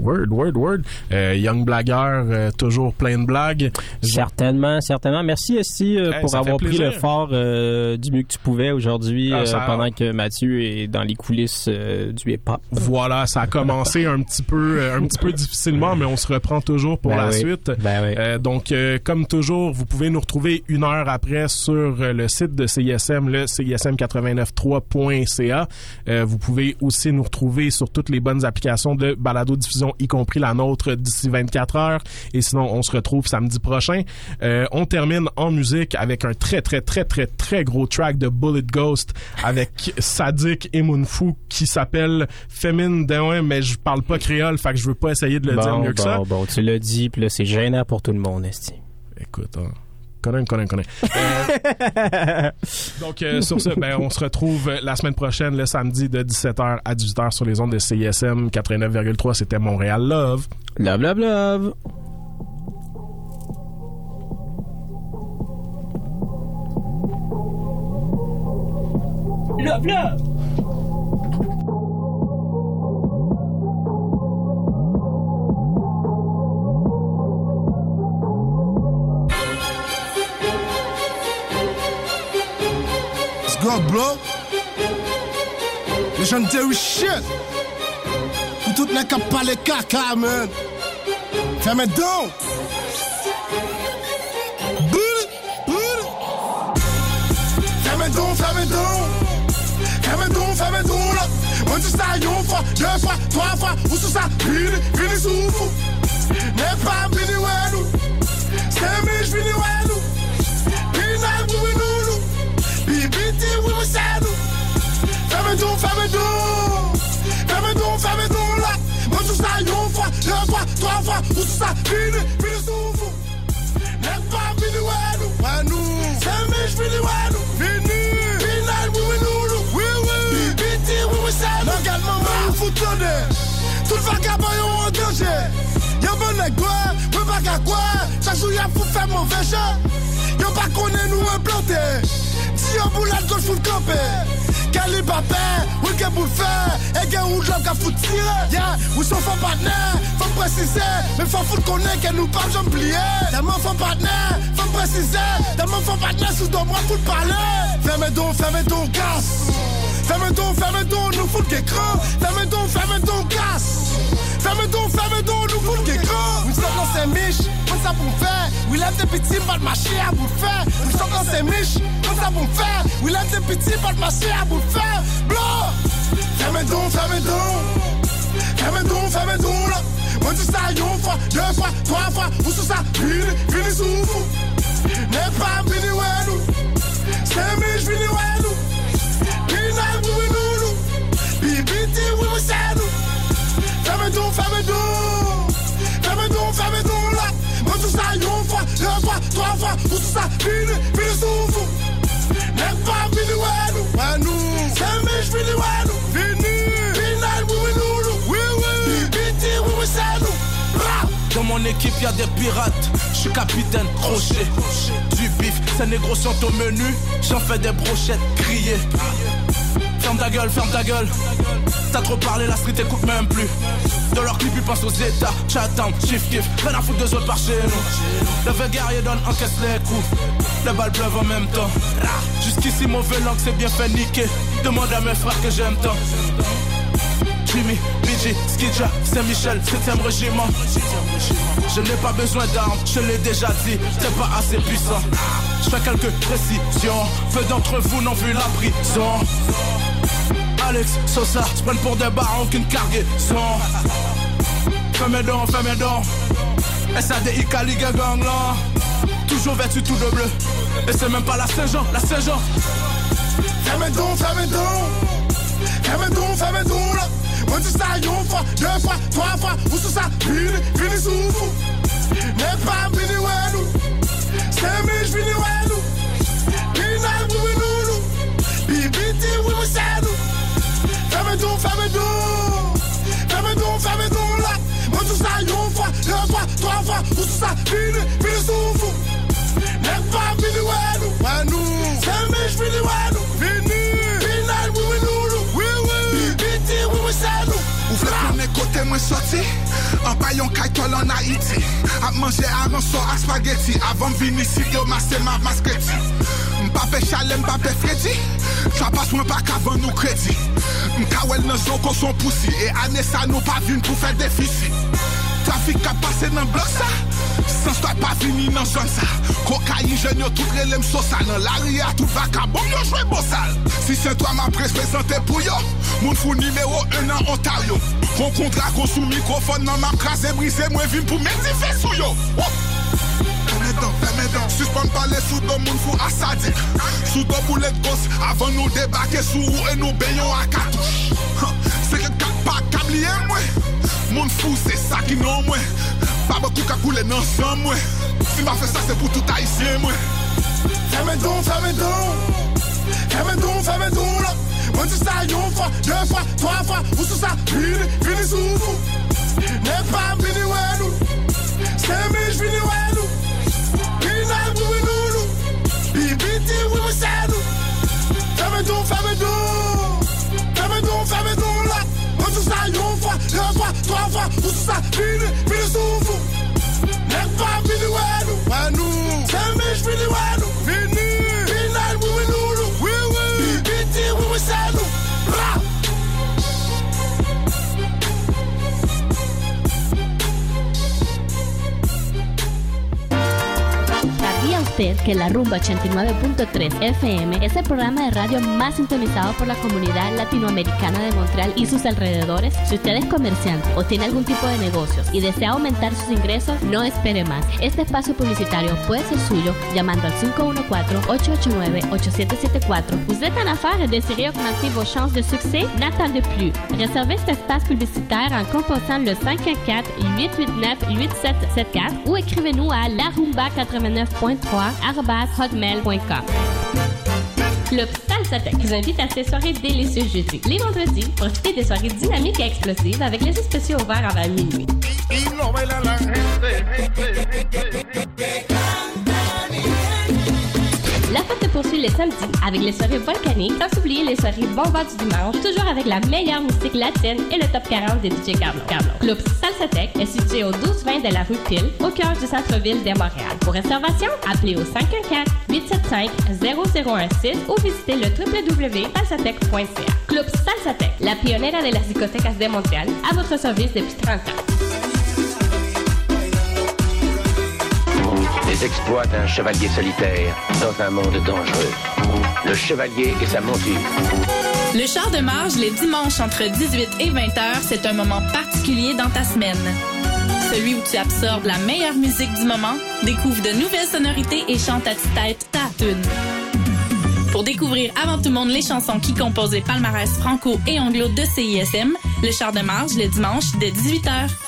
D: Word, word, word. Euh, young blagueur, euh, toujours plein de blagues.
C: Certainement, certainement. Merci Esti euh,
D: Hey,
C: pour avoir pris le fort euh, du mieux que tu pouvais aujourd'hui
D: Ah,
C: euh, pendant que Mathieu est dans les coulisses euh, du hip-hop.
D: Voilà, ça a commencé un petit peu, un petit peu difficilement, mais on se reprend toujours pour
C: Ben
D: la
C: oui.
D: suite.
C: Ben oui.
D: Euh, donc, euh, comme toujours, vous pouvez nous retrouver une heure après sur le site de CISM, le CISM893.ca. Euh, vous pouvez aussi nous retrouver sur toutes les bonnes applications de balado y compris la nôtre d'ici 24 heures. Et sinon, on se retrouve samedi prochain. Euh, on termine en musique avec un très, très, très, très, très gros track de Bullet Ghost avec Sadik et Moonfou qui s'appelle Fémine Down, mais je parle pas créole, fait que je veux pas essayer de le dire
C: bon,
D: mieux que
C: bon,
D: ça.
C: bon, tu l'as dit, puis là, c'est gênant pour tout le monde, Esti.
D: Écoute, hein. Connais, connais, connais. Euh, donc, euh, sur ce, ben, on se retrouve la semaine prochaine, le samedi de 17h à 18h sur les ondes de CISM 89,3. C'était Montréal Love.
C: Love, love, love.
P: love, love.
Q: Let's go, bro. Legendary shit. Pour toutes les cap pas les caca, man. Ferme donc. Boule, boule. Ferme donc, ferme donc. Ferme donc, donc, là. On dit ça une fois, deux fois, trois fois. Où c'est ça? Vini, vini souffle. N'est pas vini, ouais, nous. C'est Ferme donc, ferme donc. Ferme donc, ferme donc, là. On dit ça une fois, deux fois, trois fois. Où c'est ça? Vini, vini souffle. N'est pas vini, ouais, nous. Ouais, nous. C'est mes, je vini, ouais, nous. Vini. Pina, oui, oui, nous, nous. Oui, oui. Bibiti, oui, oui, c'est nous. Regarde, maman, vous tournez. Tout le vagabond est en danger. Y'a bon nèg quoi, peu pas qu'à quoi? Chaque jour y'a pour faire mauvais jeu. Y'a pas qu'on est nous implanté. Si y'a boulette gauche faut le camper. Qu'est pour le faire. Et qu'un ou job qu'a foutu tirer. Yeah, oui sont faux partenaires, faut me préciser. Mais faut foutre qu'on est qu'elle nous parle, j'en plier. Tellement faux partenaire, faut me préciser. Tellement faux partenaire, sous ton bras, faut parler. Ferme donc, ferme donc, casse. Ferme donc, ferme donc, nous fout l'écran. Ferme donc, ferme donc, casse. Ferme donc, ferme donc, nous fout l'écran. Nous sommes dans ces miches, on pour faire. We lève des petits, pas de marcher à fer. Nous sommes dans ces miches, on ça pour faire. We lève des petits, pas de marcher à bout fer. Blanc! Ferme donc, ferme donc. Ferme donc, ferme donc, là. On dit ça une fois, deux fois, trois fois. Où c'est ça? Vini, vini souffle. N'est pas vini, ouais, nous. C'est miche, vini, ouais, nous. Pina, oui, oui, nous, nous. Bibiti, oui, oui, c'est nous. Ferme donc, donc. Ça une fois, deux fois, trois fois. Où c'est ça? Vini, vini souffle. Nous. Ouais, nous. C'est miche, vini, ouais, nous. Vini. Pina, oui, oui, nous. Oui, oui. Bibiti, oui, oui, c'est nous.
R: Dans mon équipe, y a des pirates. Je suis capitaine crochet. Du bif, ces négros sont au menu. J'en fais des brochettes grillées. Ferme ta gueule, ferme ta gueule. T'as trop parlé, la street écoute même plus. Dans leur clip, ils pensent aux états. Chatham, chief kiff. Rien à foutre deux autres par chez nous. Le guerrier donne, encaisse les coups. Les balles pleuvent en même temps. Jusqu'ici, mauvais langue, c'est bien fait niquer. Demande à mes frères que j'aime tant. Jimmy, BG, Skidja, Saint-Michel, 7ème régiment. Je n'ai pas besoin d'armes, je l'ai déjà dit, t'es pas assez puissant. Je fais quelques précisions, peu d'entre vous n'ont vu la prison. Alex, Sosa, se prennent pour des barons qu'une cargaison. Fais mes dents, fais mes dents. SADI, Caliga, gang là. Toujours vêtu tout de bleu. Et c'est même pas la Saint-Jean, la Saint-Jean.
Q: Ferme donc, ferme donc. Ferme donc, ferme donc, là. On dit ça une fois, deux fois, trois fois. Où c'est ça? Vini, vini souffle. N'est pas vini, ouais, nous. C'est miche, vini, ouais, nous. Nous. Bibiti, don, fèmè don Fèmè don, fèmè don la Mwen sou sa yon fwa, yon fwa, twa fwa Ou sou sa vini, vini sou fou Nek fwa vini wè nou Wè nou Sèmèj vini wè nou Vini Vinay wè wè nou nou Wè wè Biti wè wè sè nou
O: Ou vle konen kote mwen soti An bayon kajtol an Haiti. Ap manje aran so ak spageti Avan vini si yo mase ma maskreti Mpa fe chale mpa fe fredi. Trapas mwen pa kavan nou kredi. Mkawel nan zon kon son pousi E ane sa nou pa vin pou fe defisi. Trafik ka pase nan blok sa Sans stwa pa vini nan zon sa Kokayi jen yo tout relem sosa Nan la ria tout vakabon yo jwe bosal Si se toi ma pres prezante pou yo Moun fou numéro 1 nan Ontario. Kon kontra kon sou mikrofon nan ma krasé brise Mwen vin pou meti fe sou yo. Suspend pale sou do moun fou asadik Sou do boulet kos Avan nou debake sou ou e nou beyon akatouche Se ke kat pa kabliye mwen Moun fou se sa ki non mwen Baba kou ka koule nan san mwen Si ma fe sa se pou tout haisyen mwen
Q: Ferme donc, ferme donc. Ferme donc, ferme donc, là. On dit ça une fois, deux fois, trois fois. Où c'est ça? Vini, vini souffle. N'est pas vini, ouais, nous. C'est miche, vini, ouais, nous. Pina, oui, oui, nous, nous. Bibiti, oui, oui, c'est nous. Ferme ça, vini, vini sou fou. Nek pa vini wè nou, wè nou. Se
S: usted que la Rumba 89.3 FM es el programa de radio más sintonizado por la comunidad latinoamericana de Montreal y sus alrededores? Si usted es comerciante o tiene algún tipo de negocios y desea aumentar sus ingresos, no espere más. Este espacio publicitario puede ser suyo llamando al 514-889-8774. Vous êtes en affaires désirez augmenter vos chances de succès? N'attendez plus. Réservez cet espace publicitaire en composant le 514-889-8774 ou écrivez-nous à larumba89.3 hotmail.com. Club Salsatec vous invite à ces soirées délicieuses jeudi. Les vendredis, profitez des soirées dynamiques et explosives avec les spéciaux ouverts avant minuit. Fête se poursuit le samedi avec les soirées volcaniques, sans oublier les soirées bombas du dimanche, toujours avec la meilleure musique latine et le top 40 des DJ Carlo. Carlo. Club Salsatec est situé au 1220 de la rue Pile, au cœur du centre-ville de Montréal. Pour réservation, appelez au 514-875-0016 ou visitez le www.salsatec.ca. Club Salsatec, la pionnière de las discotecas de Montréal, à votre service depuis 30 ans.
T: Les exploits d'un chevalier solitaire dans un monde dangereux. Le chevalier et sa monture.
U: Le char de marge les dimanches entre 18 et 20 heures, c'est un moment particulier dans ta semaine. Celui où tu absorbes la meilleure musique du moment, découvre de nouvelles sonorités et chante à ta tête ta tune. Pour découvrir avant tout le monde les chansons qui composent les palmarès franco et anglo de CISM, le char de marge le dimanche dès 18h.